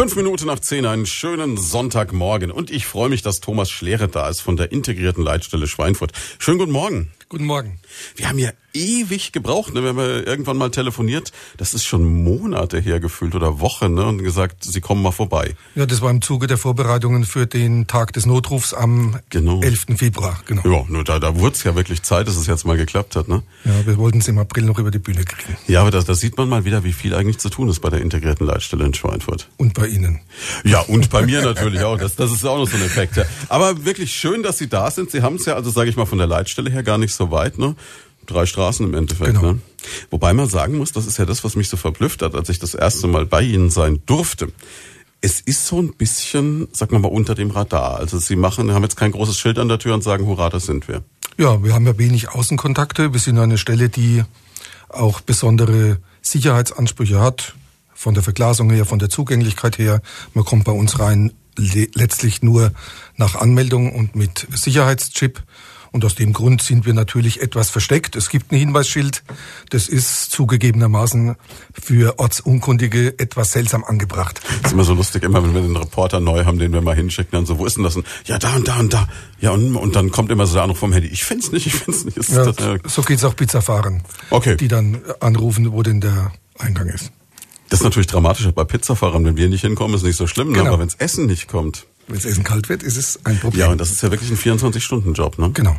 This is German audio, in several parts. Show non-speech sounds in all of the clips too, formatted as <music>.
Fünf Minuten nach zehn, einen schönen Sonntagmorgen. Und ich freue mich, dass Thomas Schlere da ist von der integrierten Leitstelle Schweinfurt. Schönen guten Morgen. Guten Morgen. Wir haben ja ewig gebraucht, ne? wir haben ja irgendwann mal telefoniert. Das ist schon Monate her gefühlt oder Wochen ne? und gesagt, Sie kommen mal vorbei. Ja, das war im Zuge der Vorbereitungen für den Tag des Notrufs am genau. 11. Februar. Genau. Ja, nur da, da wurde es ja wirklich Zeit, dass es jetzt mal geklappt hat. Ne? Ja, wir wollten es im April noch über die Bühne kriegen. Ja, aber da, da sieht man mal wieder, wie viel eigentlich zu tun ist bei der integrierten Leitstelle in Schweinfurt. Und bei Ihnen. Ja, und bei mir <laughs> natürlich auch. Das, das ist auch noch so ein Effekt. Ja. Aber wirklich schön, dass Sie da sind. Sie haben es ja, also sage ich mal, von der Leitstelle her gar nicht so weit. Ne? Drei Straßen im Endeffekt. Genau. Ne? Wobei man sagen muss, das ist ja das, was mich so verblüfft hat, als ich das erste Mal bei Ihnen sein durfte. Es ist so ein bisschen, sagen wir mal, unter dem Radar. Also Sie machen, haben jetzt kein großes Schild an der Tür und sagen, hurra, das sind wir. Ja, wir haben ja wenig Außenkontakte. Wir sind eine Stelle, die auch besondere Sicherheitsansprüche hat. Von der Verglasung her, von der Zugänglichkeit her. Man kommt bei uns rein letztlich nur nach Anmeldung und mit Sicherheitschip. Und aus dem Grund sind wir natürlich etwas versteckt. Es gibt ein Hinweisschild. Das ist zugegebenermaßen für Ortsunkundige etwas seltsam angebracht. Das ist immer so lustig, immer wenn wir den Reporter neu haben, den wir mal hinschicken, dann so, wo ist denn das? Und, ja, da und da und da. Ja, und, und dann kommt immer so der Anruf vom Handy. Ich find's nicht, ich find's nicht. Ja, das, äh so geht's auch Pizzafahrern. Okay. Die dann anrufen, wo denn der Eingang ist. Das ist natürlich dramatischer bei Pizzafahrern. Wenn wir nicht hinkommen, ist nicht so schlimm. Ne? Genau. Aber wenns Essen nicht kommt. Wenn das Essen kalt wird, ist es ein Problem. Ja, und das ist ja wirklich ein 24-Stunden-Job, ne? Genau.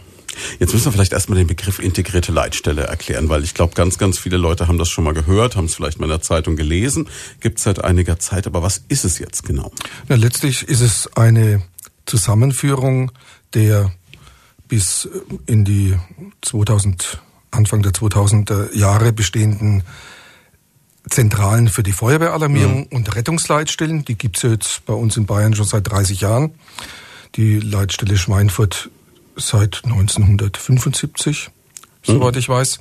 Jetzt müssen wir vielleicht erstmal den Begriff integrierte Leitstelle erklären, weil ich glaube, ganz, ganz viele Leute haben das schon mal gehört, haben es vielleicht mal in der Zeitung gelesen, gibt es seit einiger Zeit, aber was ist es jetzt genau? Na, letztlich ist es eine Zusammenführung der bis in die 2000, Anfang der 2000er Jahre bestehenden Zentralen für die Feuerwehralarmierung mhm. und Rettungsleitstellen. Die gibt's jetzt bei uns in Bayern schon seit 30 Jahren. Die Leitstelle Schweinfurt seit 1975, mhm. soweit ich weiß.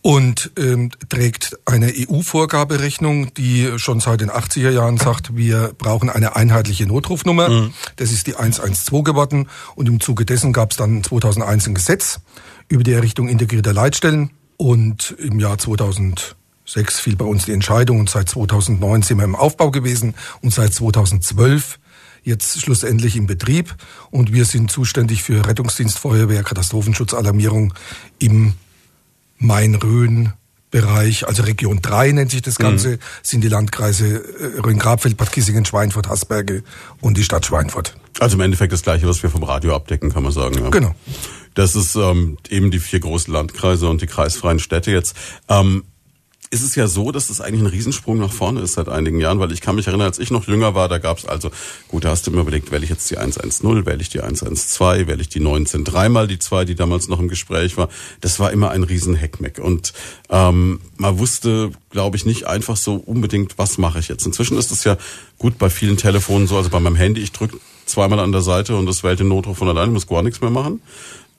Und ähm, trägt eine EU-Vorgaberechnung, die schon seit den 80er Jahren sagt, wir brauchen eine einheitliche Notrufnummer. Mhm. Das ist die 112 geworden. Und im Zuge dessen gab es dann 2001 ein Gesetz über die Errichtung integrierter Leitstellen. Und im Jahr 2000 2006 fiel bei uns die Entscheidung und seit 2009 sind wir im Aufbau gewesen und seit 2012 jetzt schlussendlich im Betrieb und wir sind zuständig für Rettungsdienst, Feuerwehr, Katastrophenschutzallarmierung im Main-Rhön Bereich, also Region 3 nennt sich das Ganze, mhm. sind die Landkreise äh, Rhön-Grabfeld, Bad Kissingen, Schweinfurt, Hasberge und die Stadt Schweinfurt. Also im Endeffekt das gleiche, was wir vom Radio abdecken, kann man sagen. Ja. Genau. Das ist ähm, eben die vier großen Landkreise und die kreisfreien Städte jetzt. Ähm, ist es ja so, dass das eigentlich ein Riesensprung nach vorne ist seit einigen Jahren, weil ich kann mich erinnern, als ich noch jünger war, da gab es also, gut, da hast du mir überlegt, wähle ich jetzt die 110, wähle ich die 112, wähle ich die 19, dreimal die zwei, die damals noch im Gespräch war. Das war immer ein riesen Heckmeck und ähm, man wusste, glaube ich, nicht einfach so unbedingt, was mache ich jetzt. Inzwischen ist es ja gut bei vielen Telefonen so, also bei meinem Handy, ich drücke zweimal an der Seite und das wählt den Notruf von alleine, muss gar nichts mehr machen.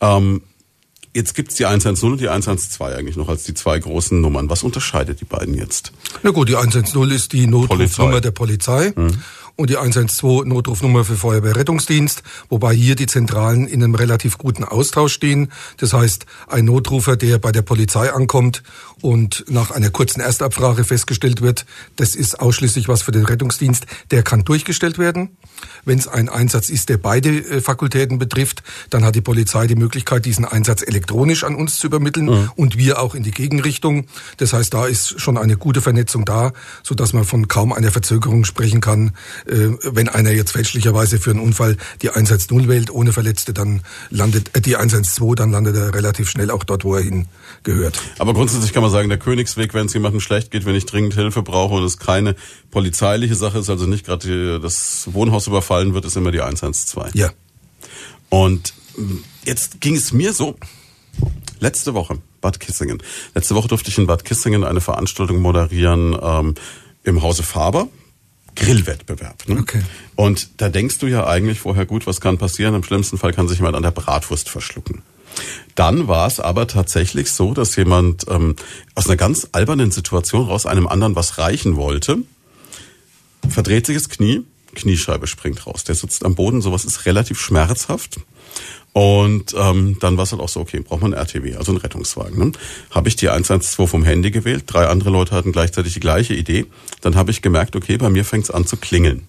Ähm, Jetzt gibt's die 110 und die 112 eigentlich noch als die zwei großen Nummern. Was unterscheidet die beiden jetzt? Na gut, die 110 ist die Notrufnummer der Polizei. Mhm und die 112 Notrufnummer für Feuerwehrrettungsdienst, wobei hier die Zentralen in einem relativ guten Austausch stehen. Das heißt, ein Notrufer, der bei der Polizei ankommt und nach einer kurzen Erstabfrage festgestellt wird, das ist ausschließlich was für den Rettungsdienst, der kann durchgestellt werden. Wenn es ein Einsatz ist, der beide äh, Fakultäten betrifft, dann hat die Polizei die Möglichkeit, diesen Einsatz elektronisch an uns zu übermitteln mhm. und wir auch in die Gegenrichtung. Das heißt, da ist schon eine gute Vernetzung da, so dass man von kaum einer Verzögerung sprechen kann, wenn einer jetzt fälschlicherweise für einen Unfall die 110 wählt ohne Verletzte, dann landet äh, die 112, dann landet er relativ schnell auch dort, wo er hingehört. Aber grundsätzlich kann man sagen, der Königsweg, wenn es jemandem schlecht geht, wenn ich dringend Hilfe brauche und es keine polizeiliche Sache ist, also nicht gerade das Wohnhaus überfallen wird, ist immer die 112. Ja. Und jetzt ging es mir so, letzte Woche, Bad Kissingen. Letzte Woche durfte ich in Bad Kissingen eine Veranstaltung moderieren ähm, im Hause Faber. Grillwettbewerb. Ne? Okay. Und da denkst du ja eigentlich vorher, gut, was kann passieren? Im schlimmsten Fall kann sich jemand an der Bratwurst verschlucken. Dann war es aber tatsächlich so, dass jemand ähm, aus einer ganz albernen Situation raus einem anderen was reichen wollte, verdreht sich das Knie, Kniescheibe springt raus. Der sitzt am Boden, sowas ist relativ schmerzhaft. Und ähm, dann war es halt auch so, okay, braucht man ein RTW, also einen Rettungswagen. Ne? Habe ich die 112 vom Handy gewählt, drei andere Leute hatten gleichzeitig die gleiche Idee. Dann habe ich gemerkt, okay, bei mir fängt es an zu klingeln.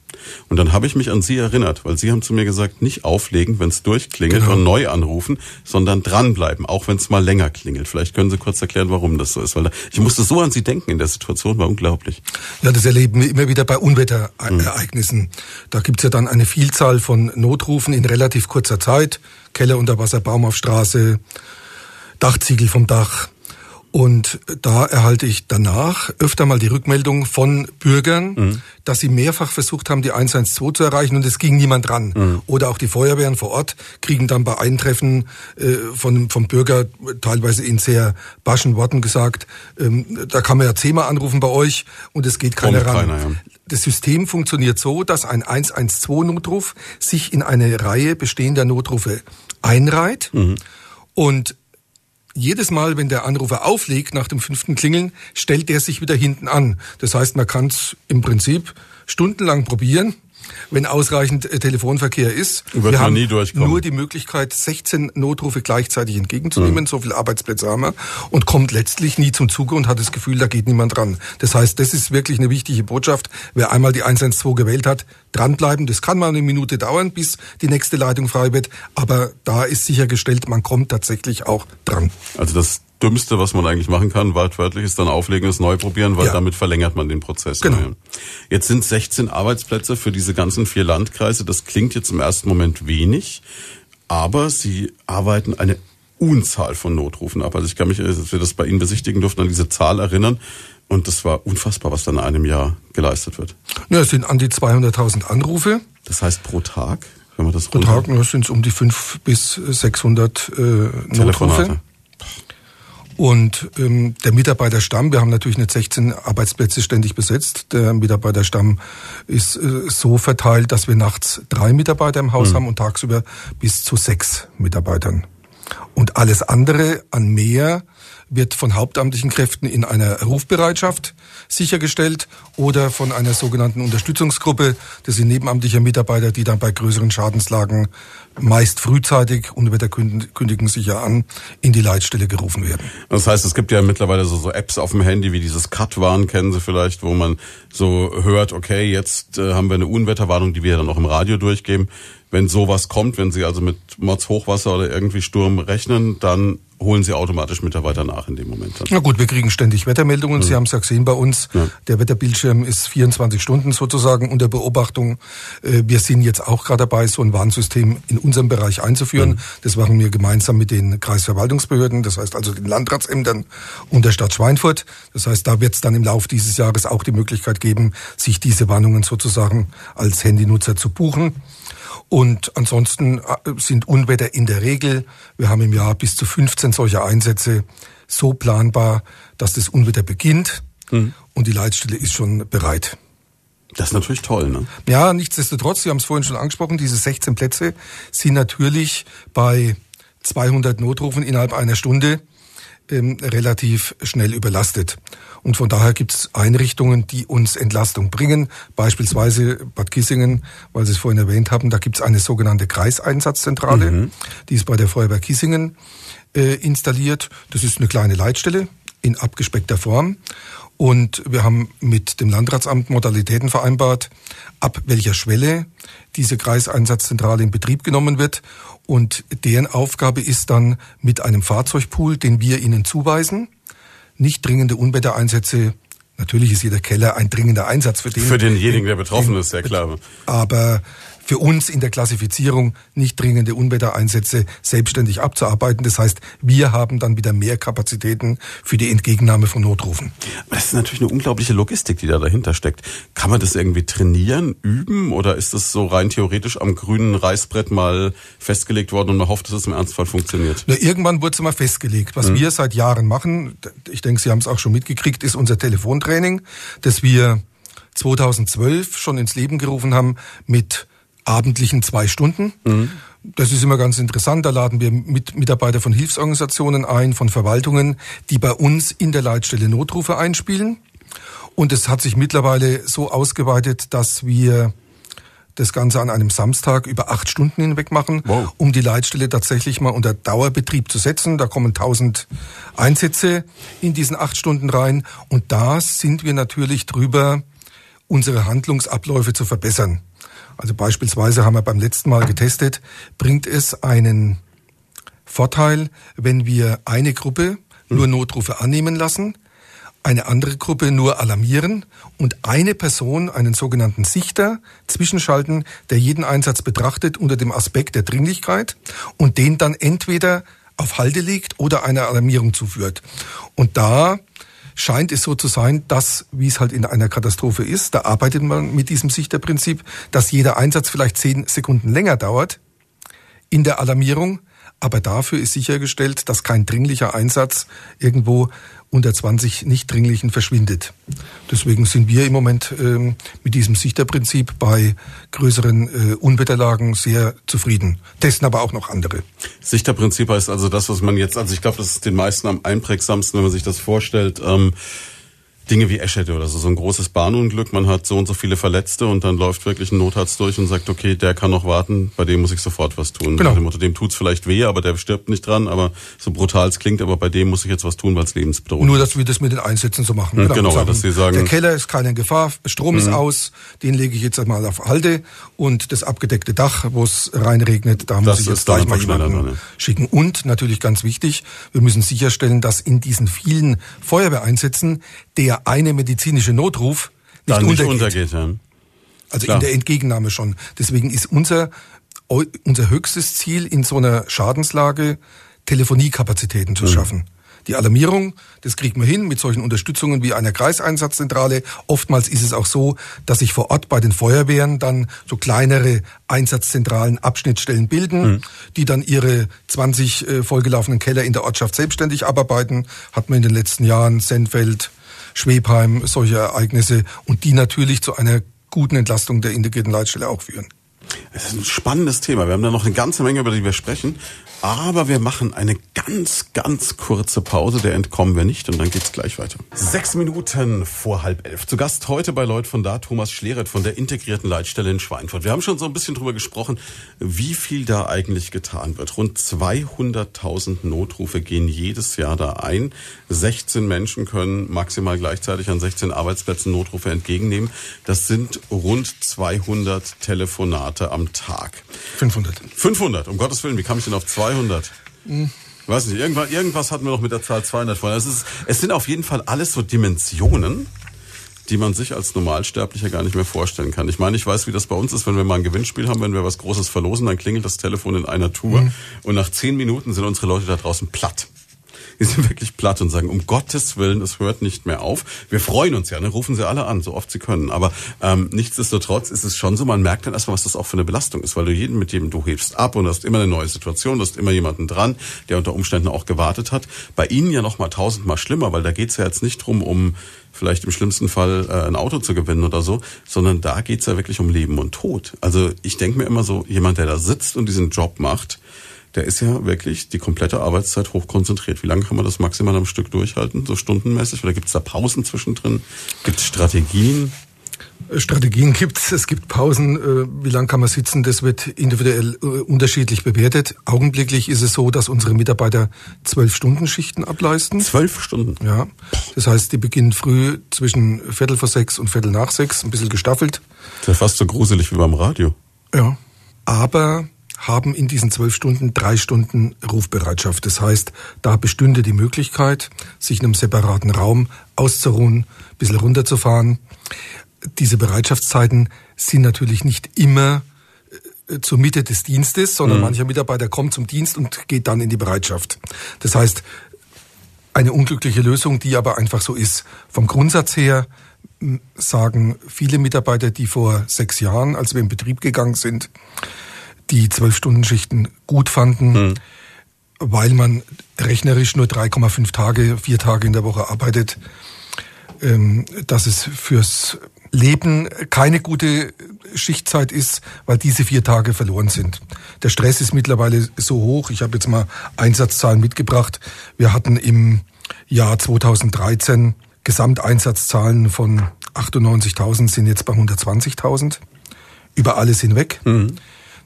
Und dann habe ich mich an Sie erinnert, weil Sie haben zu mir gesagt, nicht auflegen, wenn es durchklingelt genau. und neu anrufen, sondern dranbleiben, auch wenn es mal länger klingelt. Vielleicht können Sie kurz erklären, warum das so ist, weil ich musste so an Sie denken in der Situation, war unglaublich. Ja, das erleben wir immer wieder bei Unwetterereignissen. Mhm. Da gibt's ja dann eine Vielzahl von Notrufen in relativ kurzer Zeit. Keller unter Wasser, Baum auf Straße, Dachziegel vom Dach. Und da erhalte ich danach öfter mal die Rückmeldung von Bürgern, mhm. dass sie mehrfach versucht haben, die 112 zu erreichen und es ging niemand dran. Mhm. Oder auch die Feuerwehren vor Ort kriegen dann bei Eintreffen äh, von, vom Bürger teilweise in sehr baschen Worten gesagt, ähm, da kann man ja zehnmal anrufen bei euch und es geht keiner ran. Keiner, ja. Das System funktioniert so, dass ein 112-Notruf sich in eine Reihe bestehender Notrufe einreiht. Mhm. Und jedes Mal, wenn der Anrufer auflegt nach dem fünften Klingeln, stellt der sich wieder hinten an. Das heißt, man kann es im Prinzip stundenlang probieren wenn ausreichend äh, Telefonverkehr ist. Wird wir haben nie nur die Möglichkeit, 16 Notrufe gleichzeitig entgegenzunehmen. Mhm. So viele Arbeitsplätze haben wir. Und kommt letztlich nie zum Zuge und hat das Gefühl, da geht niemand dran. Das heißt, das ist wirklich eine wichtige Botschaft. Wer einmal die 112 gewählt hat, dranbleiben. Das kann mal eine Minute dauern, bis die nächste Leitung frei wird. Aber da ist sichergestellt, man kommt tatsächlich auch dran. Also das Dümmste, was man eigentlich machen kann, wortwörtlich, ist dann auflegen, es neu probieren, weil ja. damit verlängert man den Prozess. Genau. Jetzt sind 16 Arbeitsplätze für diese ganzen vier Landkreise. Das klingt jetzt im ersten Moment wenig, aber sie arbeiten eine Unzahl von Notrufen ab. Also ich kann mich, als wir das bei Ihnen besichtigen durften, an diese Zahl erinnern. Und das war unfassbar, was dann in einem Jahr geleistet wird. Ja, es sind an die 200.000 Anrufe. Das heißt pro Tag, wenn man das Pro Tag sind es um die 500 bis 600 äh, Notrufe. Und ähm, der Mitarbeiterstamm, wir haben natürlich nicht 16 Arbeitsplätze ständig besetzt. Der Mitarbeiterstamm ist äh, so verteilt, dass wir nachts drei Mitarbeiter im Haus mhm. haben und tagsüber bis zu sechs Mitarbeitern. Und alles andere an mehr wird von hauptamtlichen Kräften in einer Rufbereitschaft sichergestellt oder von einer sogenannten Unterstützungsgruppe. Das sind nebenamtliche Mitarbeiter, die dann bei größeren Schadenslagen meist frühzeitig und wir kündigen sich ja an, in die Leitstelle gerufen werden. Das heißt, es gibt ja mittlerweile so, so Apps auf dem Handy wie dieses Cut-Warn, kennen Sie vielleicht, wo man so hört, okay, jetzt äh, haben wir eine Unwetterwarnung, die wir dann auch im Radio durchgeben wenn sowas kommt, wenn Sie also mit Mods Hochwasser oder irgendwie Sturm rechnen, dann holen Sie automatisch Mitarbeiter nach in dem Moment. Dann. Na gut, wir kriegen ständig Wettermeldungen. Mhm. Sie haben es ja gesehen bei uns. Ja. Der Wetterbildschirm ist 24 Stunden sozusagen unter Beobachtung. Äh, wir sind jetzt auch gerade dabei, so ein Warnsystem in unserem Bereich einzuführen. Mhm. Das machen wir gemeinsam mit den Kreisverwaltungsbehörden, das heißt also den Landratsämtern und der Stadt Schweinfurt. Das heißt, da wird es dann im Laufe dieses Jahres auch die Möglichkeit geben, sich diese Warnungen sozusagen als Handynutzer zu buchen. Und ansonsten äh, sind Unwetter in der Regel, wir haben im Jahr bis zu 15 solcher Einsätze, so planbar, dass das Unwetter beginnt mhm. und die Leitstelle ist schon bereit. Das ist natürlich toll, ne? Ja, nichtsdestotrotz, Sie haben es vorhin schon angesprochen, diese 16 Plätze sind natürlich bei 200 Notrufen innerhalb einer Stunde ähm, relativ schnell überlastet. Und von daher gibt es Einrichtungen, die uns Entlastung bringen. Beispielsweise Bad Kissingen, weil Sie es vorhin erwähnt haben, da gibt es eine sogenannte Kreiseinsatzzentrale. Mhm. Die ist bei der Feuerwehr Kissingen äh, installiert. Das ist eine kleine Leitstelle in abgespeckter Form. Und wir haben mit dem Landratsamt Modalitäten vereinbart, ab welcher Schwelle diese Kreiseinsatzzentrale in Betrieb genommen wird. Und deren Aufgabe ist dann mit einem Fahrzeugpool, den wir ihnen zuweisen, nicht dringende Unwettereinsätze Natürlich ist jeder Keller ein dringender Einsatz für den. Für denjenigen, der betroffen ist, ja klar. Aber für uns in der Klassifizierung nicht dringende Unwettereinsätze selbstständig abzuarbeiten. Das heißt, wir haben dann wieder mehr Kapazitäten für die Entgegennahme von Notrufen. Das ist natürlich eine unglaubliche Logistik, die da dahinter steckt. Kann man das irgendwie trainieren, üben oder ist das so rein theoretisch am grünen Reißbrett mal festgelegt worden und man hofft, dass es im Ernstfall funktioniert? Na, irgendwann wurde es mal festgelegt. Was mhm. wir seit Jahren machen, ich denke, Sie haben es auch schon mitgekriegt, ist unser Telefontraining, das wir 2012 schon ins Leben gerufen haben mit abendlichen zwei Stunden. Mhm. Das ist immer ganz interessant. Da laden wir mit Mitarbeiter von Hilfsorganisationen ein, von Verwaltungen, die bei uns in der Leitstelle Notrufe einspielen. Und es hat sich mittlerweile so ausgeweitet, dass wir das Ganze an einem Samstag über acht Stunden hinweg machen, wow. um die Leitstelle tatsächlich mal unter Dauerbetrieb zu setzen. Da kommen tausend Einsätze in diesen acht Stunden rein und da sind wir natürlich drüber, unsere Handlungsabläufe zu verbessern. Also beispielsweise haben wir beim letzten Mal getestet, bringt es einen Vorteil, wenn wir eine Gruppe nur Notrufe annehmen lassen, eine andere Gruppe nur alarmieren und eine Person, einen sogenannten Sichter, zwischenschalten, der jeden Einsatz betrachtet unter dem Aspekt der Dringlichkeit und den dann entweder auf Halde legt oder einer Alarmierung zuführt. Und da scheint es so zu sein, dass, wie es halt in einer Katastrophe ist, da arbeitet man mit diesem Sichterprinzip, dass jeder Einsatz vielleicht zehn Sekunden länger dauert in der Alarmierung, aber dafür ist sichergestellt, dass kein dringlicher Einsatz irgendwo unter 20 nicht dringlichen verschwindet. Deswegen sind wir im Moment ähm, mit diesem Sichterprinzip bei größeren äh, Unwetterlagen sehr zufrieden. Testen aber auch noch andere. Sichterprinzip heißt also das, was man jetzt, also ich glaube, das ist den meisten am einprägsamsten, wenn man sich das vorstellt. Ähm Dinge wie Eschede oder so, so ein großes Bahnunglück, man hat so und so viele Verletzte und dann läuft wirklich ein Notarzt durch und sagt, okay, der kann noch warten, bei dem muss ich sofort was tun. Genau. Dem, Motto, dem tut's vielleicht weh, aber der stirbt nicht dran, aber so brutal es klingt, aber bei dem muss ich jetzt was tun, weil es lebensbedrohlich Nur, dass wir das mit den Einsätzen so machen. Mhm, genau, genau sagen, dass sie sagen... Der Keller ist keine Gefahr, Strom mhm. ist aus, den lege ich jetzt einmal auf Halde und das abgedeckte Dach, wo es reinregnet, da muss ich jetzt gleich mal jemanden dran, ja. schicken. Und natürlich ganz wichtig, wir müssen sicherstellen, dass in diesen vielen Feuerwehreinsätzen der eine medizinische Notruf nicht, nicht untergeht. untergeht ja. Also Klar. in der Entgegennahme schon. Deswegen ist unser, unser höchstes Ziel in so einer Schadenslage, Telefoniekapazitäten zu mhm. schaffen. Die Alarmierung, das kriegen wir hin mit solchen Unterstützungen wie einer Kreiseinsatzzentrale. Oftmals ist es auch so, dass sich vor Ort bei den Feuerwehren dann so kleinere Einsatzzentralen Abschnittstellen bilden, mhm. die dann ihre 20 äh, vollgelaufenen Keller in der Ortschaft selbstständig abarbeiten. Hat man in den letzten Jahren Senfeld, Schwebheim, solche Ereignisse und die natürlich zu einer guten Entlastung der integrierten Leitstelle auch führen. Es ist ein spannendes Thema. Wir haben da noch eine ganze Menge, über die wir sprechen. Aber wir machen eine ganz, ganz kurze Pause, der entkommen wir nicht und dann geht's gleich weiter. Sechs Minuten vor halb elf. Zu Gast heute bei Leut von da Thomas Schleret von der integrierten Leitstelle in Schweinfurt. Wir haben schon so ein bisschen drüber gesprochen, wie viel da eigentlich getan wird. Rund 200.000 Notrufe gehen jedes Jahr da ein. 16 Menschen können maximal gleichzeitig an 16 Arbeitsplätzen Notrufe entgegennehmen. Das sind rund 200 Telefonate am Tag. 500. 500, um Gottes Willen. Wie kam ich denn auf 200? 200. Hm. Weiß nicht, irgendwas, irgendwas hatten wir noch mit der Zahl 200 vorhin. Es, ist, es sind auf jeden Fall alles so Dimensionen, die man sich als Normalsterblicher gar nicht mehr vorstellen kann. Ich meine, ich weiß, wie das bei uns ist, wenn wir mal ein Gewinnspiel haben, wenn wir was Großes verlosen, dann klingelt das Telefon in einer Tour mhm. und nach zehn Minuten sind unsere Leute da draußen platt die sind wirklich platt und sagen, um Gottes Willen, es hört nicht mehr auf. Wir freuen uns ja, ne? rufen sie alle an, so oft sie können. Aber ähm, nichtsdestotrotz ist es schon so, man merkt dann erstmal, was das auch für eine Belastung ist, weil du jeden, mit dem du hebst ab und hast immer eine neue Situation, du hast immer jemanden dran, der unter Umständen auch gewartet hat. Bei ihnen ja noch mal tausendmal schlimmer, weil da geht's ja jetzt nicht drum, um vielleicht im schlimmsten Fall äh, ein Auto zu gewinnen oder so, sondern da geht's ja wirklich um Leben und Tod. Also ich denke mir immer so, jemand, der da sitzt und diesen Job macht, der ist ja wirklich die komplette Arbeitszeit hochkonzentriert. Wie lange kann man das maximal am Stück durchhalten, so stundenmäßig? Oder gibt es da Pausen zwischendrin? Gibt es Strategien? Strategien gibt es, es gibt Pausen, äh, wie lange kann man sitzen, das wird individuell äh, unterschiedlich bewertet. Augenblicklich ist es so, dass unsere Mitarbeiter zwölf Stunden Schichten ableisten. Zwölf Stunden? Ja. Das heißt, die beginnen früh zwischen Viertel vor sechs und Viertel nach sechs, ein bisschen gestaffelt. Das ist ja fast so gruselig wie beim Radio. Ja. Aber haben in diesen zwölf Stunden drei Stunden Rufbereitschaft. Das heißt, da bestünde die Möglichkeit, sich in einem separaten Raum auszuruhen, ein bisschen runterzufahren. Diese Bereitschaftszeiten sind natürlich nicht immer äh, zur Mitte des Dienstes, sondern mhm. mancher Mitarbeiter kommt zum Dienst und geht dann in die Bereitschaft. Das heißt, eine unglückliche Lösung, die aber einfach so ist. Vom Grundsatz her sagen viele Mitarbeiter, die vor sechs Jahren, als wir in Betrieb gegangen sind, die Zwölf-Stunden-Schichten gut fanden, mhm. weil man rechnerisch nur 3,5 Tage, vier Tage in der Woche arbeitet, ähm, dass es fürs Leben keine gute Schichtzeit ist, weil diese vier Tage verloren sind. Der Stress ist mittlerweile so hoch. Ich habe jetzt mal Einsatzzahlen mitgebracht. Wir hatten im Jahr 2013 Gesamteinsatzzahlen von 98.000 sind jetzt bei 120.000 über alles hinweg. Mhm.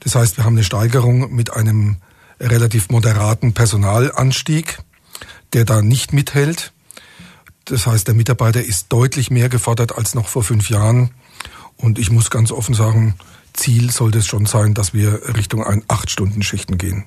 Das heißt, wir haben eine Steigerung mit einem relativ moderaten Personalanstieg, der da nicht mithält. Das heißt, der Mitarbeiter ist deutlich mehr gefordert als noch vor fünf Jahren. Und ich muss ganz offen sagen, Ziel sollte es schon sein, dass wir Richtung ein Acht-Stunden-Schichten gehen.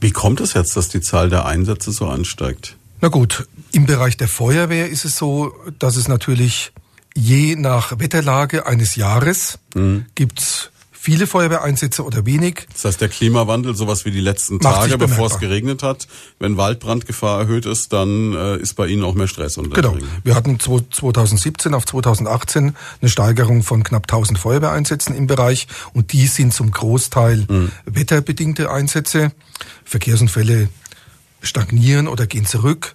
Wie kommt es jetzt, dass die Zahl der Einsätze so ansteigt? Na gut, im Bereich der Feuerwehr ist es so, dass es natürlich je nach Wetterlage eines Jahres mhm. gibt's viele Feuerwehreinsätze oder wenig. Das heißt, der Klimawandel, sowas wie die letzten Tage, bevor es geregnet hat, wenn Waldbrandgefahr erhöht ist, dann äh, ist bei Ihnen auch mehr Stress. Genau. Wir hatten 2017 auf 2018 eine Steigerung von knapp 1000 Feuerwehreinsätzen im Bereich und die sind zum Großteil mhm. wetterbedingte Einsätze. Verkehrsunfälle stagnieren oder gehen zurück.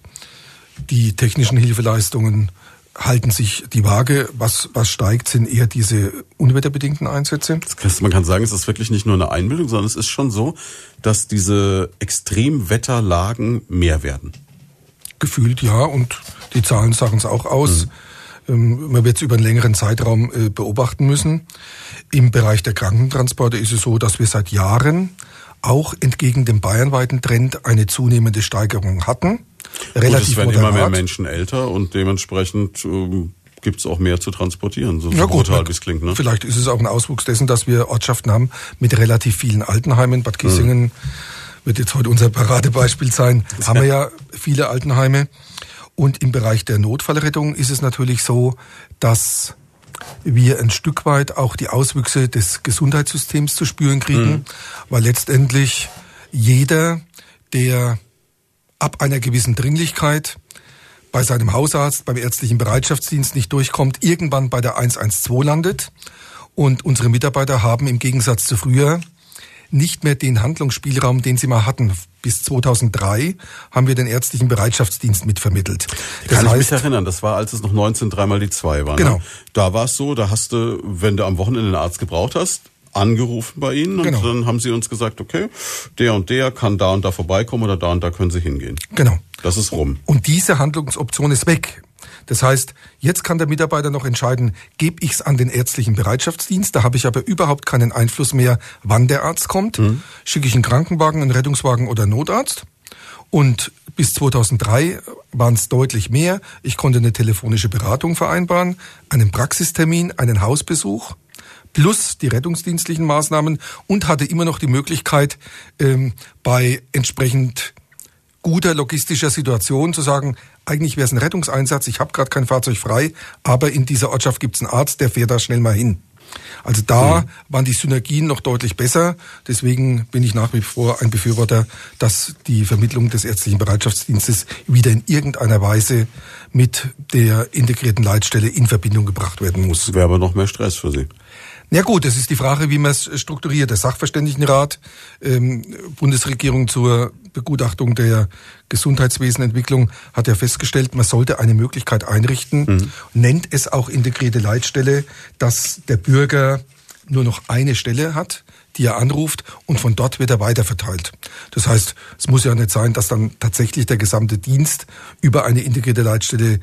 Die technischen Hilfeleistungen halten sich die Waage. Was, was steigt, sind eher diese unwetterbedingten Einsätze. Heißt, man kann sagen, es ist wirklich nicht nur eine Einbildung, sondern es ist schon so, dass diese Extremwetterlagen mehr werden. Gefühlt ja, und die Zahlen sagen es auch aus. Mhm. Ähm, man wird es über einen längeren Zeitraum äh, beobachten müssen. Im Bereich der Krankentransporte ist es so, dass wir seit Jahren auch entgegen dem bayernweiten Trend eine zunehmende Steigerung hatten. Relativ Gut, es werden moderat. immer mehr Menschen älter und dementsprechend ähm, gibt es auch mehr zu transportieren, so, ja, so brutal wie es klingt. Ne? Vielleicht ist es auch ein Auswuchs dessen, dass wir Ortschaften haben mit relativ vielen Altenheimen. Bad Kissingen mhm. wird jetzt heute unser Paradebeispiel sein. <laughs> Haben wir ja viele Altenheime. Und im Bereich der Notfallrettung ist es natürlich so, dass wir ein Stück weit auch die Auswüchse des Gesundheitssystems zu spüren kriegen, mhm. weil letztendlich jeder, der ab einer gewissen Dringlichkeit bei seinem Hausarzt, beim ärztlichen Bereitschaftsdienst nicht durchkommt, irgendwann bei der 112 landet. Und unsere Mitarbeiter haben im Gegensatz zu früher nicht mehr den Handlungsspielraum, den sie mal hatten. Bis 2003 haben wir den ärztlichen Bereitschaftsdienst mitvermittelt. Das Kann heißt, ich mich erinnern, das war, als es noch 19 dreimal die zwei war. Ne? Genau. Ne? Da war es so, da hast du, wenn du am Wochenende einen Arzt gebraucht hast, angerufen bei Ihnen genau. und dann haben Sie uns gesagt, okay, der und der kann da und da vorbeikommen oder da und da können Sie hingehen. Genau. Das ist rum. Und diese Handlungsoption ist weg. Das heißt, jetzt kann der Mitarbeiter noch entscheiden, gebe ich es an den ärztlichen Bereitschaftsdienst, da habe ich aber überhaupt keinen Einfluss mehr, wann der Arzt kommt. Mhm. Schicke ich einen Krankenwagen, einen Rettungswagen oder einen Notarzt. Und bis 2003 waren es deutlich mehr. Ich konnte eine telefonische Beratung vereinbaren, einen Praxistermin, einen Hausbesuch plus die rettungsdienstlichen Maßnahmen und hatte immer noch die Möglichkeit, ähm, bei entsprechend guter logistischer Situation zu sagen, eigentlich wäre es ein Rettungseinsatz, ich habe gerade kein Fahrzeug frei, aber in dieser Ortschaft gibt es einen Arzt, der fährt da schnell mal hin. Also da mhm. waren die Synergien noch deutlich besser. Deswegen bin ich nach wie vor ein Befürworter, dass die Vermittlung des ärztlichen Bereitschaftsdienstes wieder in irgendeiner Weise mit der integrierten Leitstelle in Verbindung gebracht werden muss. Wäre aber noch mehr Stress für Sie. Ja gut, das ist die Frage, wie man es strukturiert. Der Sachverständigenrat, ähm, Bundesregierung zur Begutachtung der Gesundheitswesenentwicklung hat ja festgestellt, man sollte eine Möglichkeit einrichten, mhm. nennt es auch integrierte Leitstelle, dass der Bürger nur noch eine Stelle hat, die er anruft und von dort wird er weiterverteilt. Das heißt, es muss ja nicht sein, dass dann tatsächlich der gesamte Dienst über eine integrierte Leitstelle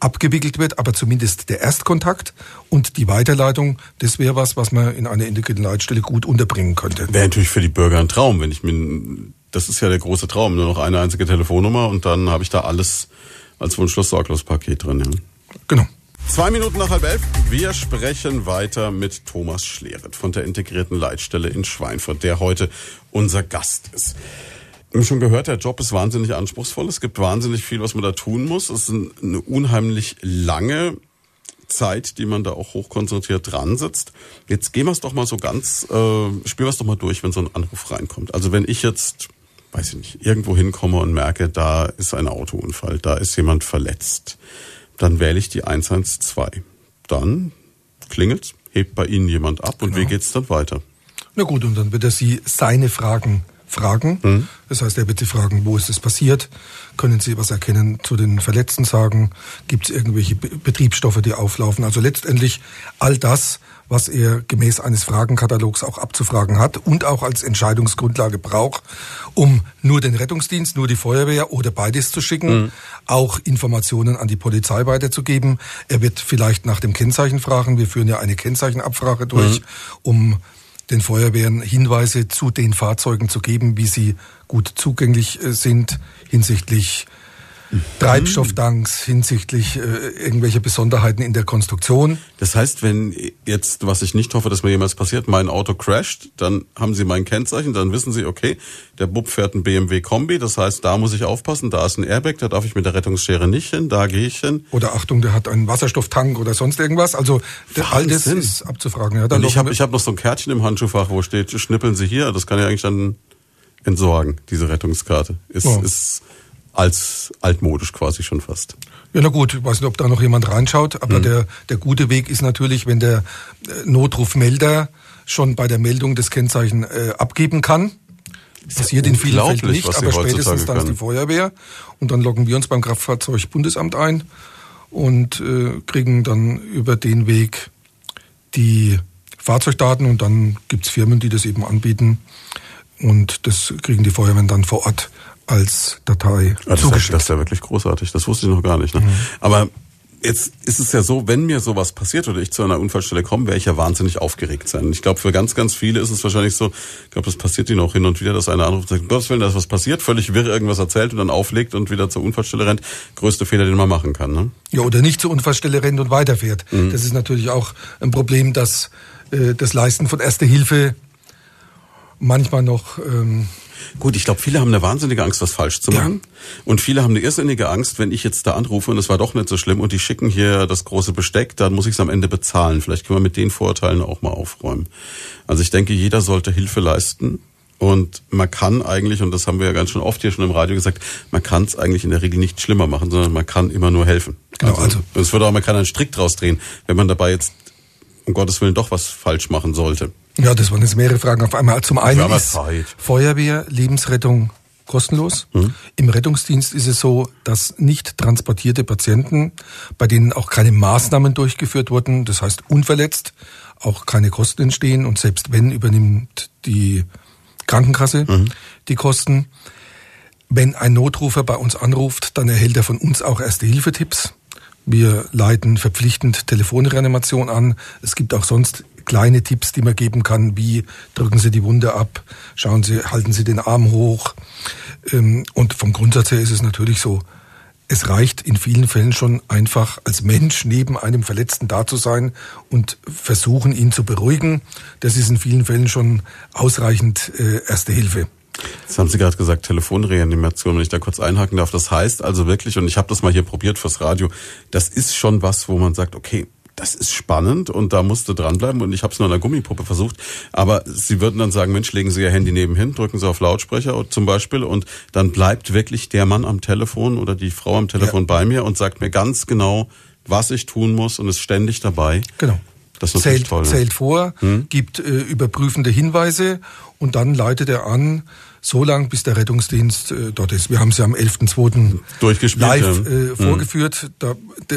abgewickelt wird, aber zumindest der Erstkontakt und die Weiterleitung, das wäre was, was man in einer integrierten Leitstelle gut unterbringen könnte. Wäre natürlich für die Bürger ein Traum, wenn ich mir, das ist ja der große Traum, nur noch eine einzige Telefonnummer und dann habe ich da alles als Wunschlos-Sorglos-Paket drin. Ja. Genau. Zwei Minuten nach halb elf. Wir sprechen weiter mit Thomas Schleret von der integrierten Leitstelle in Schweinfurt, der heute unser Gast ist. Wir haben schon gehört, der Job ist wahnsinnig anspruchsvoll. Es gibt wahnsinnig viel, was man da tun muss. Es ist eine unheimlich lange Zeit, die man da auch hochkonzentriert dran sitzt. Jetzt gehen wir es doch mal so ganz, äh, spielen wir es doch mal durch, wenn so ein Anruf reinkommt. Also wenn ich jetzt, weiß ich nicht, irgendwo hinkomme und merke, da ist ein Autounfall, da ist jemand verletzt, dann wähle ich die 112. Dann klingelt's, hebt bei Ihnen jemand ab und genau. wie geht's dann weiter? Na gut, und dann wird er Sie seine Fragen fragen. Mhm. Das heißt, er wird Sie fragen, wo ist es passiert? Können Sie was erkennen zu den Verletzten sagen? Gibt es irgendwelche Betriebsstoffe, die auflaufen? Also letztendlich all das, was er gemäß eines Fragenkatalogs auch abzufragen hat und auch als Entscheidungsgrundlage braucht, um nur den Rettungsdienst, nur die Feuerwehr oder beides zu schicken, mhm. auch Informationen an die Polizei weiterzugeben. Er wird vielleicht nach dem Kennzeichen fragen. Wir führen ja eine Kennzeichenabfrage durch, mhm. um den Feuerwehren Hinweise zu den Fahrzeugen zu geben, wie sie gut zugänglich äh, sind hinsichtlich Treibstofftanks hinsichtlich äh, irgendwelcher Besonderheiten in der Konstruktion. Das heißt, wenn jetzt, was ich nicht hoffe, dass mir jemals passiert, mein Auto crasht, dann haben Sie mein Kennzeichen, dann wissen Sie, okay, der Bub fährt ein BMW Kombi, das heißt, da muss ich aufpassen, da ist ein Airbag, da darf ich mit der Rettungsschere nicht hin, da gehe ich hin. Oder Achtung, der hat einen Wasserstofftank oder sonst irgendwas. Also all das ist abzufragen. Ja, dann ich habe hab noch so ein Kärtchen im Handschuhfach, wo steht, schnippeln Sie hier, das kann ja eigentlich dann entsorgen, diese Rettungskarte. Ist, oh. ist als altmodisch quasi schon fast. Ja, na gut, ich weiß nicht, ob da noch jemand reinschaut, aber mhm. der, der gute Weg ist natürlich, wenn der äh, Notrufmelder schon bei der Meldung das Kennzeichen äh, abgeben kann. Das passiert in vielen Fällen nicht, aber spätestens dann ist die Feuerwehr. Und dann loggen wir uns beim Kraftfahrzeugbundesamt ein und äh, kriegen dann über den Weg die Fahrzeugdaten und dann gibt's Firmen, die das eben anbieten. Und das kriegen die Feuerwehren dann vor Ort als Datei das zugeschickt. Ist, das ist ja wirklich großartig. Das wusste ich noch gar nicht. Ne? Mhm. Aber jetzt ist es ja so, wenn mir sowas passiert oder ich zu einer Unfallstelle komme, werde ich ja wahnsinnig aufgeregt sein. Ich glaube, für ganz, ganz viele ist es wahrscheinlich so, ich glaube, das passiert ihnen auch hin und wieder, dass einer anruft und sagt, Gottes Willen, da ist was passiert, völlig wirr irgendwas erzählt und dann auflegt und wieder zur Unfallstelle rennt. Größte Fehler, den man machen kann. Ne? Ja, oder nicht zur Unfallstelle rennt und weiterfährt. Mhm. Das ist natürlich auch ein Problem, dass äh, das Leisten von Erste Hilfe manchmal noch... Ähm, Gut, ich glaube, viele haben eine wahnsinnige Angst, was falsch zu machen. Ja. Und viele haben eine irrsinnige Angst, wenn ich jetzt da anrufe und es war doch nicht so schlimm und die schicken hier das große Besteck, dann muss ich es am Ende bezahlen. Vielleicht können wir mit den Vorurteilen auch mal aufräumen. Also ich denke, jeder sollte Hilfe leisten. Und man kann eigentlich, und das haben wir ja ganz schon oft hier schon im Radio gesagt, man kann es eigentlich in der Regel nicht schlimmer machen, sondern man kann immer nur helfen. Genau, also, also es würde auch, man kann einen Strick draus drehen, wenn man dabei jetzt um Gottes Willen doch was falsch machen sollte. Ja, das waren jetzt mehrere Fragen auf einmal. Zum einen ist. Feuerwehr, Lebensrettung kostenlos. Mhm. Im Rettungsdienst ist es so, dass nicht transportierte Patienten, bei denen auch keine Maßnahmen durchgeführt wurden, das heißt unverletzt, auch keine Kosten entstehen und selbst wenn übernimmt die Krankenkasse mhm. die Kosten. Wenn ein Notrufer bei uns anruft, dann erhält er von uns auch Erste-Hilfe-Tipps. Wir leiten verpflichtend Telefonreanimation an. Es gibt auch sonst kleine Tipps, die man geben kann, wie drücken Sie die Wunde ab, schauen Sie, halten Sie den Arm hoch. Ähm, und vom Grundsatz her ist es natürlich so, es reicht in vielen Fällen schon einfach als Mensch neben einem Verletzten da zu sein und versuchen, ihn zu beruhigen. Das ist in vielen Fällen schon ausreichend äh, Erste Hilfe. Jetzt haben Sie gerade gesagt, Telefonreanimation, wenn ich da kurz einhaken darf. Das heißt also wirklich, und ich habe das mal hier probiert fürs Radio, das ist schon was, wo man sagt, okay, das ist spannend und da musst du dranbleiben und ich habe es nur an der Gummipuppe versucht, aber sie würden dann sagen, Mensch, legen Sie Ihr Handy nebenhin, drücken Sie auf Lautsprecher zum Beispiel und dann bleibt wirklich der Mann am Telefon oder die Frau am Telefon ja. bei mir und sagt mir ganz genau, was ich tun muss und ist ständig dabei. Genau. Das ist zählt, toll, zählt vor, hm? gibt äh, überprüfende Hinweise und dann leitet er an, so lang, bis der Rettungsdienst äh, dort ist. Wir haben sie am 11.2. live äh, mhm. vorgeführt. Da,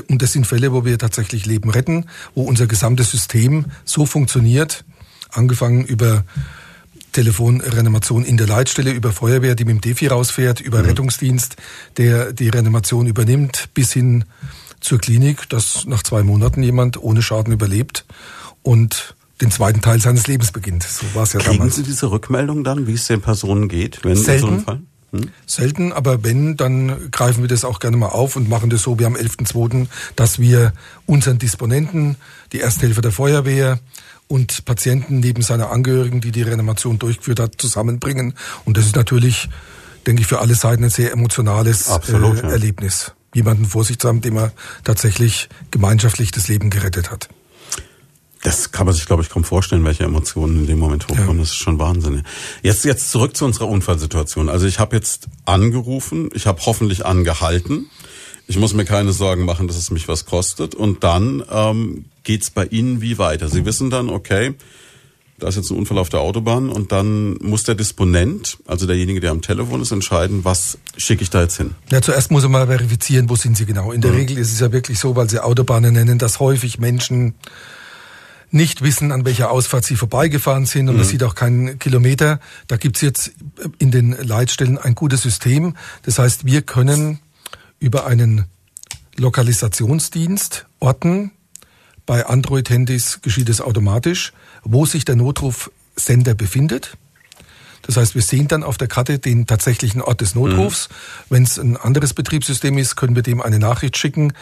und das sind Fälle, wo wir tatsächlich Leben retten, wo unser gesamtes System so funktioniert, angefangen über Telefonreanimation in der Leitstelle, über Feuerwehr, die mit dem Defi rausfährt, über mhm. Rettungsdienst, der die Reanimation übernimmt, bis hin zur Klinik, dass nach zwei Monaten jemand ohne Schaden überlebt und den zweiten Teil seines Lebens beginnt. So war es ja Kriegen damals. Sie diese Rückmeldung dann, wie es den Personen geht, wenn Selten. in so einem Fall? Hm? Selten, aber wenn, dann greifen wir das auch gerne mal auf und machen das so wie am 11.2., dass wir unseren Disponenten, die Ersthilfe der Feuerwehr und Patienten neben seiner Angehörigen, die die Reanimation durchgeführt hat, zusammenbringen. Und das ist natürlich, denke ich, für alle Seiten ein sehr emotionales Absolut, äh, ja. Erlebnis. Jemanden vor sich zu haben, dem er tatsächlich gemeinschaftlich das Leben gerettet hat. Das kann man sich, glaube ich, kaum vorstellen, welche Emotionen in dem Moment hochkommen. Ja. Das ist schon Wahnsinn. Jetzt, jetzt zurück zu unserer Unfallsituation. Also ich habe jetzt angerufen, ich habe hoffentlich angehalten. Ich muss mir keine Sorgen machen, dass es mich was kostet. Und dann ähm, geht's bei Ihnen wie weiter? Sie wissen dann, okay, da ist jetzt ein Unfall auf der Autobahn und dann muss der Disponent, also derjenige, der am Telefon ist, entscheiden, was schicke ich da jetzt hin. Ja, zuerst muss er mal verifizieren, wo sind sie genau. In der mhm. Regel ist es ja wirklich so, weil sie Autobahnen nennen, dass häufig Menschen nicht wissen, an welcher Ausfahrt sie vorbeigefahren sind und mhm. sieht auch keinen Kilometer. Da gibt's jetzt in den Leitstellen ein gutes System. Das heißt, wir können über einen Lokalisationsdienst orten, bei Android-Handys geschieht es automatisch, wo sich der Notrufsender befindet. Das heißt, wir sehen dann auf der Karte den tatsächlichen Ort des Notrufs. Mhm. Wenn es ein anderes Betriebssystem ist, können wir dem eine Nachricht schicken,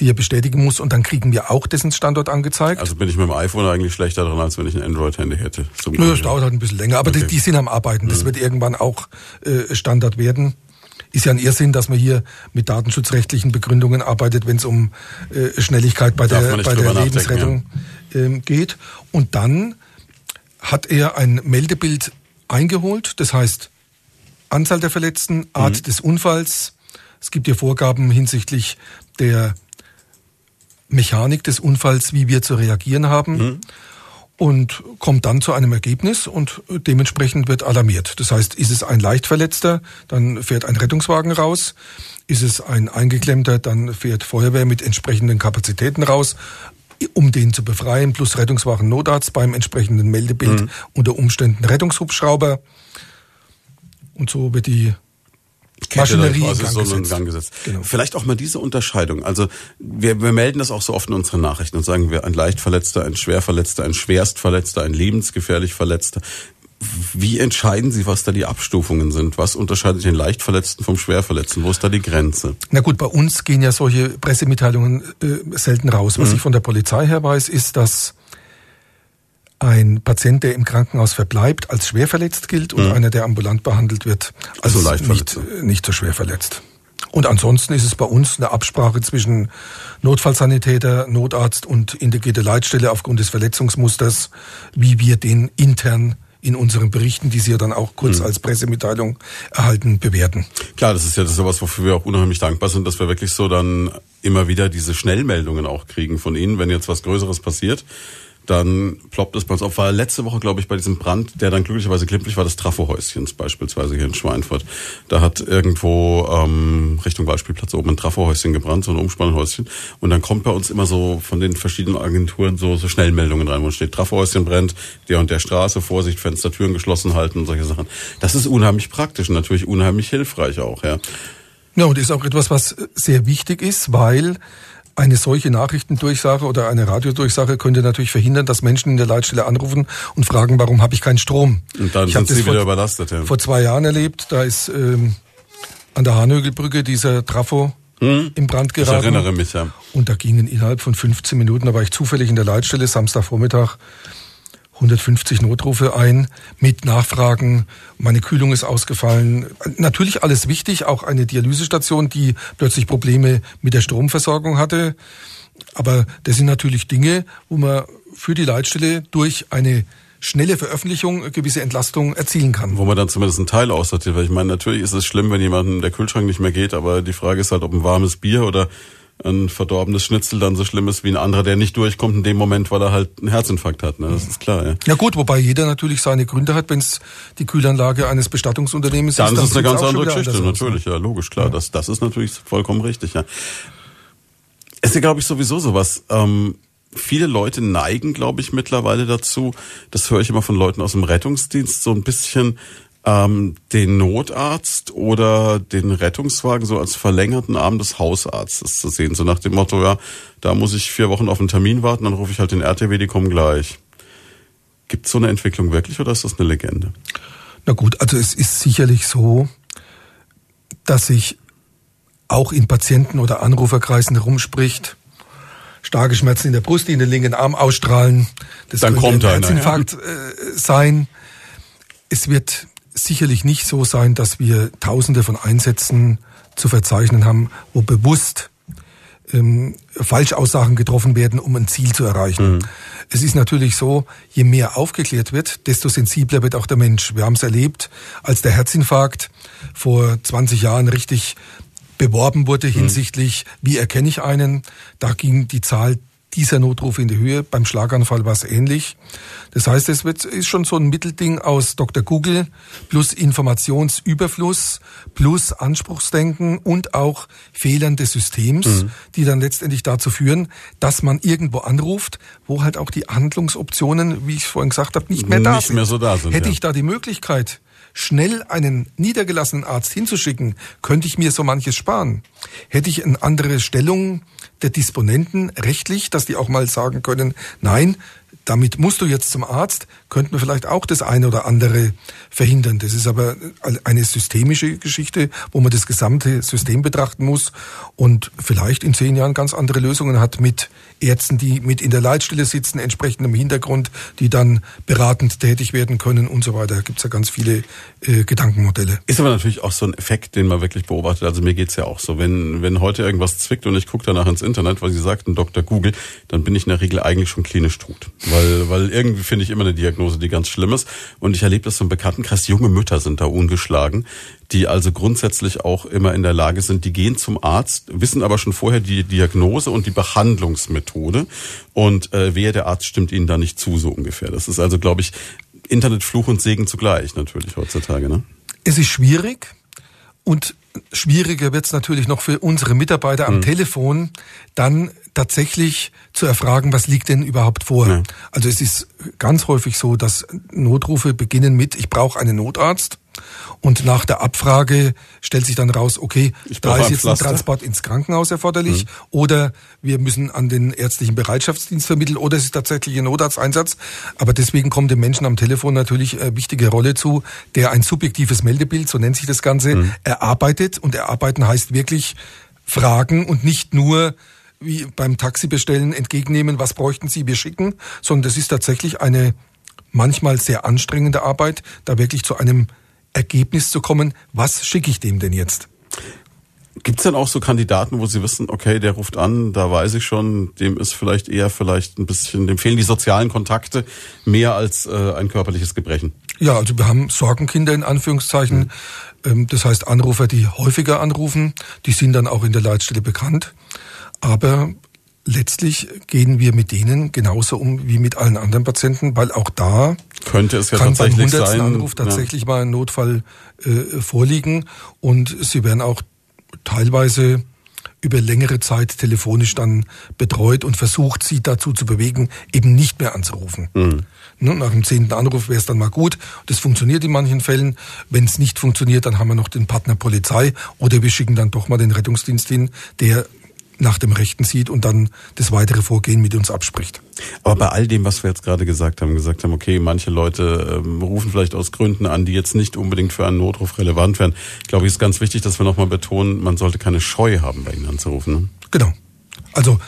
die er bestätigen muss und dann kriegen wir auch dessen Standort angezeigt. Also bin ich mit dem iPhone eigentlich schlechter dran, als wenn ich ein Android-Handy hätte. Nö, das dauert halt ein bisschen länger, aber okay. die, die, sind am Arbeiten. Das mhm. wird irgendwann auch äh, Standard werden ist ja ein Irrsinn, dass man hier mit datenschutzrechtlichen Begründungen arbeitet, wenn es um äh, Schnelligkeit bei der, bei der Lebensrettung ja. ähm, geht. Und dann hat er ein Meldebild eingeholt. Das heißt, Anzahl der Verletzten, Art mhm. des Unfalls. Es gibt hier Vorgaben hinsichtlich der Mechanik des Unfalls, wie wir zu reagieren haben. Mhm. Und kommt dann zu einem Ergebnis und dementsprechend wird alarmiert. Das heißt, ist es ein Leichtverletzter, dann fährt ein Rettungswagen raus. Ist es ein Eingeklemmter, dann fährt Feuerwehr mit entsprechenden Kapazitäten raus um den zu befreien, plus Rettungswagen Notarzt beim entsprechenden Meldebild, mhm. unter Umständen Rettungshubschrauber. Und so wird die Maschinerie in Gang, so in Gang gesetzt. Genau. Vielleicht auch mal diese Unterscheidung. Also wir, wir melden das auch so oft in unseren Nachrichten und sagen wir ein leicht Verletzter, ein schwer Verletzter, ein schwerst Verletzter, ein lebensgefährlich Verletzter. Wie entscheiden Sie, was da die Abstufungen sind? Was unterscheidet den Leichtverletzten vom Schwerverletzten? Wo ist da die Grenze? Na gut, bei uns gehen ja solche Pressemitteilungen äh, selten raus. Was mhm. ich von der Polizei her weiß, ist, dass ein Patient, der im Krankenhaus verbleibt, als schwer verletzt gilt und mhm. einer, der ambulant behandelt wird, als also leicht nicht, nicht so schwer verletzt. Und ansonsten ist es bei uns eine Absprache zwischen Notfallsanitäter, Notarzt und integrierte Leitstelle aufgrund des Verletzungsmusters, wie wir den intern in unseren Berichten, die Sie ja dann auch kurz mhm. als Pressemitteilung erhalten, bewerten. Klar, das ist ja das ist sowas, wofür wir auch unheimlich dankbar sind, dass wir wirklich so dann immer wieder diese Schnellmeldungen auch kriegen von Ihnen, wenn jetzt was Größeres passiert dann ploppt es bei uns auf. War letzte Woche, glaube ich, bei diesem Brand, der dann glücklicherweise glimpflich war, des Trafohäuschens beispielsweise hier in Schweinfurt. Da hat irgendwo ähm, Richtung Waldspielplatz oben ein Trafohäuschen gebrannt, so ein Umspannhäuschen. Und dann kommt bei uns immer so von den verschiedenen Agenturen so, so Schnellmeldungen rein, wo steht, Trafohäuschen brennt, der und der Straße, Vorsicht, Fenster, Türen geschlossen halten und solche Sachen. Das ist unheimlich praktisch und natürlich unheimlich hilfreich auch, ja. Ja, und ist auch etwas, was sehr wichtig ist, weil eine solche Nachrichtendurchsage oder eine Radiodurchsage könnte natürlich verhindern, dass Menschen in der Leitstelle anrufen und fragen, warum habe ich keinen Strom? Und dann ich sind sie wieder überlastet. Ja. Vor zwei Jahren erlebt, da ist ähm, an der Hanögelbrücke dieser Trafo hm, im Brand geraten. Ich erinnere mich, ja. Und da gingen innerhalb von 15 Minuten, da war ich zufällig in der Leitstelle, Samstagvormittag, 150 Notrufe ein mit Nachfragen. Meine Kühlung ist ausgefallen. Natürlich alles wichtig, auch eine Dialysestation, die plötzlich Probleme mit der Stromversorgung hatte. Aber das sind natürlich Dinge, wo man für die Leitstelle durch eine schnelle Veröffentlichung gewisse Entlastung erzielen kann. Wo man dann zumindest einen Teil aussortiert. Weil ich meine, natürlich ist es schlimm, wenn jemandem der Kühlschrank nicht mehr geht, aber die Frage ist halt, ob ein warmes Bier oder ein verdorbenes Schnitzel dann so schlimm ist wie ein anderer, der nicht durchkommt in dem Moment, weil er halt einen Herzinfarkt hat. Ne? Das ist klar. Ja. ja gut, wobei jeder natürlich seine Gründe hat, wenn es die Kühlanlage eines Bestattungsunternehmens dann ist. Dann ist es eine ganz andere Geschichte, natürlich, ja, logisch, klar. Ja. Das, das ist natürlich vollkommen richtig, ja. Es ist ja, glaube ich, sowieso sowas. Ähm, viele Leute neigen, glaube ich, mittlerweile dazu, das höre ich immer von Leuten aus dem Rettungsdienst, so ein bisschen ähm, den Notarzt oder den Rettungswagen so als verlängerten Arm des Hausarztes zu sehen. So nach dem Motto, ja, da muss ich vier Wochen auf einen Termin warten, dann rufe ich halt den RTW, die kommen gleich. Gibt es so eine Entwicklung wirklich oder ist das eine Legende? Na gut, also es ist sicherlich so, dass sich auch in Patienten- oder Anruferkreisen herumspricht, starke Schmerzen in der Brust, die in den linken Arm ausstrahlen. Das Dann kommt ein Herzinfarkt ja. Äh, sein. Es wird sicherlich nicht so sein, dass wir Tausende von Einsätzen zu verzeichnen haben, wo bewusst ähm, Falschaussagen getroffen werden, um ein Ziel zu erreichen. Mhm. Es ist natürlich so, je mehr aufgeklärt wird, desto sensibler wird auch der Mensch. Wir haben es erlebt, als der Herzinfarkt vor 20 Jahren richtig beworben wurde mhm. hinsichtlich, wie erkenne ich einen, da ging die Zahl dieser Notruf in die Höhe. Beim Schlaganfall war es ähnlich. Das heißt, es wird, ist schon so ein Mittelding aus Dr. Google plus Informationsüberfluss plus Anspruchsdenken und auch Fehlern des Systems, mhm. die dann letztendlich dazu führen, dass man irgendwo anruft, wo halt auch die Handlungsoptionen, wie ich vorhin gesagt habe, nicht mehr da nicht sind. Mehr so da sind Hätte ja. ich da die Möglichkeit, schnell einen niedergelassenen Arzt hinzuschicken, könnte ich mir so manches sparen. Hätte ich eine andere Stellung der Disponenten rechtlich, dass die auch mal sagen können, nein, damit musst du jetzt zum Arzt, könnten wir vielleicht auch das eine oder andere verhindern. Das ist aber eine systemische Geschichte, wo man das gesamte System betrachten muss und vielleicht in zehn Jahren ganz andere Lösungen hat mit Ärzten, die mit in der Leitstelle sitzen, entsprechend im Hintergrund, die dann beratend tätig werden können und so weiter. Da gibt es ja ganz viele äh, Gedankenmodelle. Ist aber natürlich auch so ein Effekt, den man wirklich beobachtet. Also mir geht's ja auch so. Wenn, wenn heute irgendwas zwickt und ich gucke danach ins Internet, weil Sie sagten, Dr. Google, dann bin ich in der Regel eigentlich schon klinisch tot. Weil, weil irgendwie finde ich immer eine Diagnose, die ganz schlimm ist. Und ich erlebe das so im Bekanntenkreis, junge Mütter sind da ungeschlagen, die also grundsätzlich auch immer in der Lage sind, die gehen zum Arzt, wissen aber schon vorher die Diagnose und die Behandlungsmethode und äh, wer der Arzt stimmt ihnen da nicht zu, so ungefähr. Das ist also, glaube ich, Internetfluch und Segen zugleich natürlich heutzutage. Ne? Es ist schwierig und schwieriger wird es natürlich noch für unsere Mitarbeiter am mhm. Telefon, dann tatsächlich zu erfragen, was liegt denn überhaupt vor. Ja. Also es ist ganz häufig so, dass Notrufe beginnen mit, ich brauche einen Notarzt. Und nach der Abfrage stellt sich dann raus, okay, da ist jetzt ein Transport ins Krankenhaus erforderlich mhm. oder wir müssen an den ärztlichen Bereitschaftsdienst vermitteln oder es ist tatsächlich ein Notarzteinsatz. Aber deswegen kommt dem Menschen am Telefon natürlich eine wichtige Rolle zu, der ein subjektives Meldebild, so nennt sich das Ganze, mhm. erarbeitet. Und erarbeiten heißt wirklich fragen und nicht nur wie beim Taxi bestellen, entgegennehmen, was bräuchten Sie, wir schicken, sondern das ist tatsächlich eine manchmal sehr anstrengende Arbeit, da wirklich zu einem Ergebnis zu kommen, was schicke ich dem denn jetzt? Gibt es denn auch so Kandidaten, wo Sie wissen, okay, der ruft an, da weiß ich schon, dem ist vielleicht eher vielleicht ein bisschen, dem fehlen die sozialen Kontakte mehr als äh, ein körperliches Gebrechen? Ja, also wir haben Sorgenkinder in Anführungszeichen. Mhm. Das heißt Anrufer, die häufiger anrufen, die sind dann auch in der Leitstelle bekannt. Aber letztlich gehen wir mit denen genauso um wie mit allen anderen Patienten, weil auch da könnte es ja kann tatsächlich beim 100. sein, Anruf tatsächlich ja. mal ein Notfall äh, vorliegen und sie werden auch teilweise über längere Zeit telefonisch dann betreut und versucht, sie dazu zu bewegen, eben nicht mehr anzurufen. Mhm. Ne, nach dem zehnten Anruf wäre es dann mal gut. Das funktioniert in manchen Fällen. Wenn es nicht funktioniert, dann haben wir noch den Partner Polizei oder wir schicken dann doch mal den Rettungsdienst hin, der nach dem Rechten sieht und dann das weitere Vorgehen mit uns abspricht. Aber bei all dem, was wir jetzt gerade gesagt haben, gesagt haben, okay, manche Leute ähm, rufen vielleicht aus Gründen an, die jetzt nicht unbedingt für einen Notruf relevant wären. Ich glaube, es ist ganz wichtig, dass wir nochmal betonen, man sollte keine Scheu haben, bei Ihnen anzurufen. Ne? Genau. Also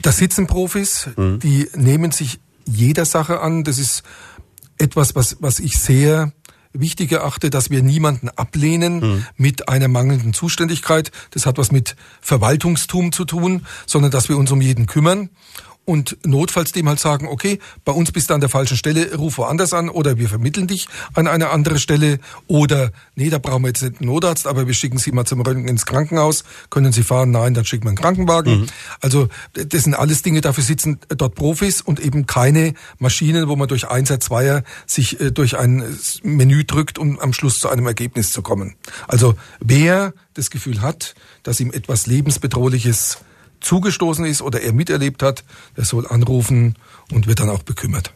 das sitzen Profis, mhm. die nehmen sich jeder Sache an. Das ist etwas, was, was ich sehr wichtig erachte, dass wir niemanden ablehnen mhm. mit einer mangelnden Zuständigkeit. Das hat was mit Verwaltungstum zu tun, sondern dass wir uns um jeden kümmern und notfalls dem halt sagen, okay, bei uns bist du an der falschen Stelle, ruf woanders an oder wir vermitteln dich an eine andere Stelle oder nee, da brauchen wir jetzt nicht einen Notarzt, aber wir schicken Sie mal zum Röntgen ins Krankenhaus. Können Sie fahren? Nein, dann schicken wir einen Krankenwagen. Mhm. Also das sind alles Dinge, dafür sitzen dort Profis und eben keine Maschinen, wo man durch Einser, Zweier sich äh, durch ein Menü drückt, um am Schluss zu einem Ergebnis zu kommen. Also wer das Gefühl hat, dass ihm etwas lebensbedrohliches zugestoßen ist oder er miterlebt hat, der soll anrufen und wird dann auch bekümmert.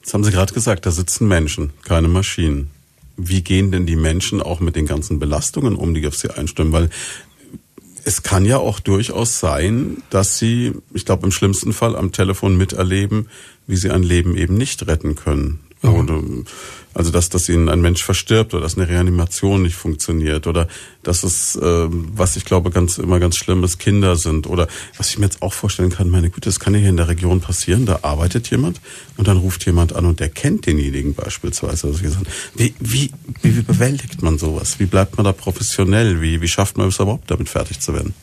Jetzt haben Sie gerade gesagt, da sitzen Menschen, keine Maschinen. Wie gehen denn die Menschen auch mit den ganzen Belastungen um, die auf sie einstimmen? Weil es kann ja auch durchaus sein, dass sie, ich glaube im schlimmsten Fall am Telefon miterleben, wie sie ein Leben eben nicht retten können. Mhm. Oder, also dass, dass ihnen ein Mensch verstirbt oder dass eine Reanimation nicht funktioniert oder dass es, äh, was ich glaube, ganz immer ganz schlimm ist, Kinder sind. Oder was ich mir jetzt auch vorstellen kann, meine Güte, das kann ja hier in der Region passieren, da arbeitet jemand und dann ruft jemand an und der kennt denjenigen beispielsweise. Also wie, wie, wie, wie bewältigt man sowas? Wie bleibt man da professionell? Wie, wie schafft man es überhaupt, damit fertig zu werden?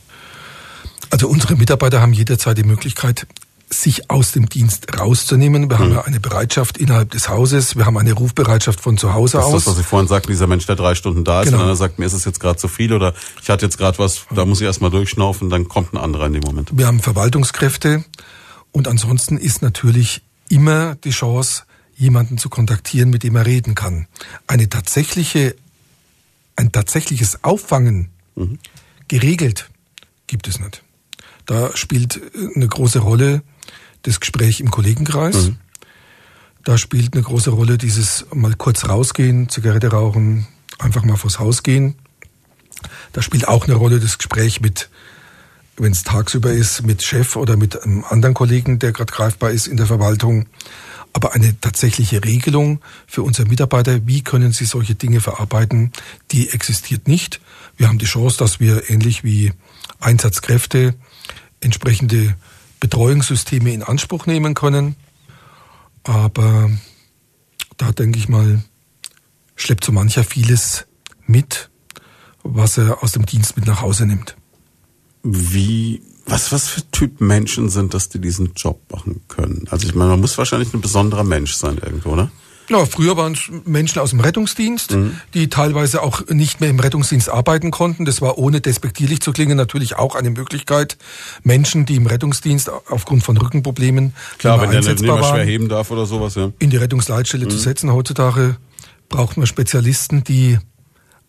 Also unsere Mitarbeiter haben jederzeit die Möglichkeit, sich aus dem Dienst rauszunehmen. Wir mhm. haben ja eine Bereitschaft innerhalb des Hauses, wir haben eine Rufbereitschaft von zu Hause das aus. Das ist das, was ich vorhin sagte, dieser Mensch, der drei Stunden da ist genau. und einer sagt, mir ist es jetzt gerade zu viel oder ich hatte jetzt gerade was, da muss ich erstmal durchschnaufen, dann kommt ein anderer in dem Moment. Wir haben Verwaltungskräfte und ansonsten ist natürlich immer die Chance, jemanden zu kontaktieren, mit dem er reden kann. Eine tatsächliche, ein tatsächliches Auffangen mhm. geregelt gibt es nicht. Da spielt eine große Rolle das Gespräch im Kollegenkreis. Mhm. Da spielt eine große Rolle dieses mal kurz rausgehen, Zigarette rauchen, einfach mal vors Haus gehen. Da spielt auch eine Rolle das Gespräch mit, wenn es tagsüber ist, mit Chef oder mit einem anderen Kollegen, der gerade greifbar ist in der Verwaltung. Aber eine tatsächliche Regelung für unsere Mitarbeiter, wie können sie solche Dinge verarbeiten, die existiert nicht. Wir haben die Chance, dass wir ähnlich wie Einsatzkräfte entsprechende Betreuungssysteme in Anspruch nehmen können. Aber da denke ich mal, schleppt so mancher vieles mit, was er aus dem Dienst mit nach Hause nimmt. Wie, was, was für Typ Menschen sind das, die diesen Job machen können? Also ich meine, man muss wahrscheinlich ein besonderer Mensch sein irgendwo, oder? Ja, früher waren es Menschen aus dem Rettungsdienst, mhm. die teilweise auch nicht mehr im Rettungsdienst arbeiten konnten. Das war ohne despektierlich zu klingen natürlich auch eine Möglichkeit. Menschen, die im Rettungsdienst aufgrund von Rückenproblemen Klar, wenn der nicht mehr schwer heben darf oder sowas, ja. In die Rettungsleitstelle mhm. zu setzen. Heutzutage braucht man Spezialisten, die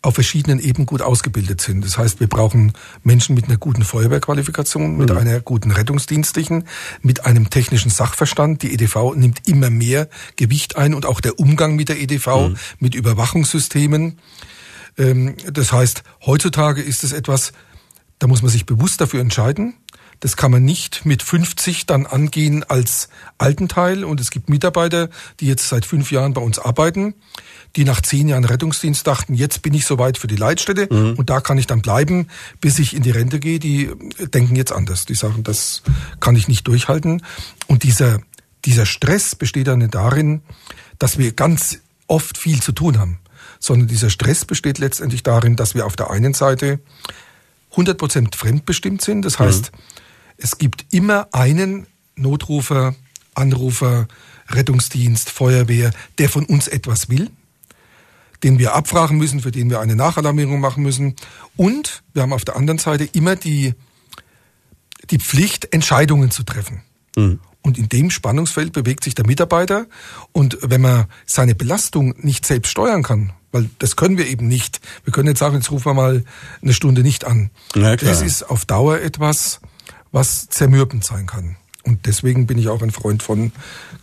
auf verschiedenen Ebenen gut ausgebildet sind. Das heißt, wir brauchen Menschen mit einer guten Feuerwehrqualifikation, mit mhm. einer guten rettungsdienstlichen, mit einem technischen Sachverstand. Die EDV nimmt immer mehr Gewicht ein und auch der Umgang mit der EDV, mhm. mit Überwachungssystemen. Ähm, das heißt, heutzutage ist es etwas, da muss man sich bewusst dafür entscheiden. Das kann man nicht mit 50 dann angehen als alten Teil. Und es gibt Mitarbeiter, die jetzt seit fünf Jahren bei uns arbeiten die nach zehn Jahren Rettungsdienst dachten, jetzt bin ich soweit für die Leitstätte mhm. und da kann ich dann bleiben, bis ich in die Rente gehe, die denken jetzt anders. Die sagen, das kann ich nicht durchhalten. Und dieser, dieser Stress besteht dann nicht darin, dass wir ganz oft viel zu tun haben, sondern dieser Stress besteht letztendlich darin, dass wir auf der einen Seite 100 Prozent fremdbestimmt sind. Das heißt, mhm. Es gibt immer einen Notrufer, Anrufer, Rettungsdienst, Feuerwehr, der von uns etwas will den wir abfragen müssen, für den wir eine Nachalarmierung machen müssen. Und wir haben auf der anderen Seite immer die, die Pflicht, Entscheidungen zu treffen. Mhm. Und in dem Spannungsfeld bewegt sich der Mitarbeiter. Und wenn man seine Belastung nicht selbst steuern kann, weil das können wir eben nicht. Wir können jetzt sagen, jetzt rufen wir mal eine Stunde nicht an. Ja, das ist auf Dauer etwas, was zermürbend sein kann. Und deswegen bin ich auch ein Freund von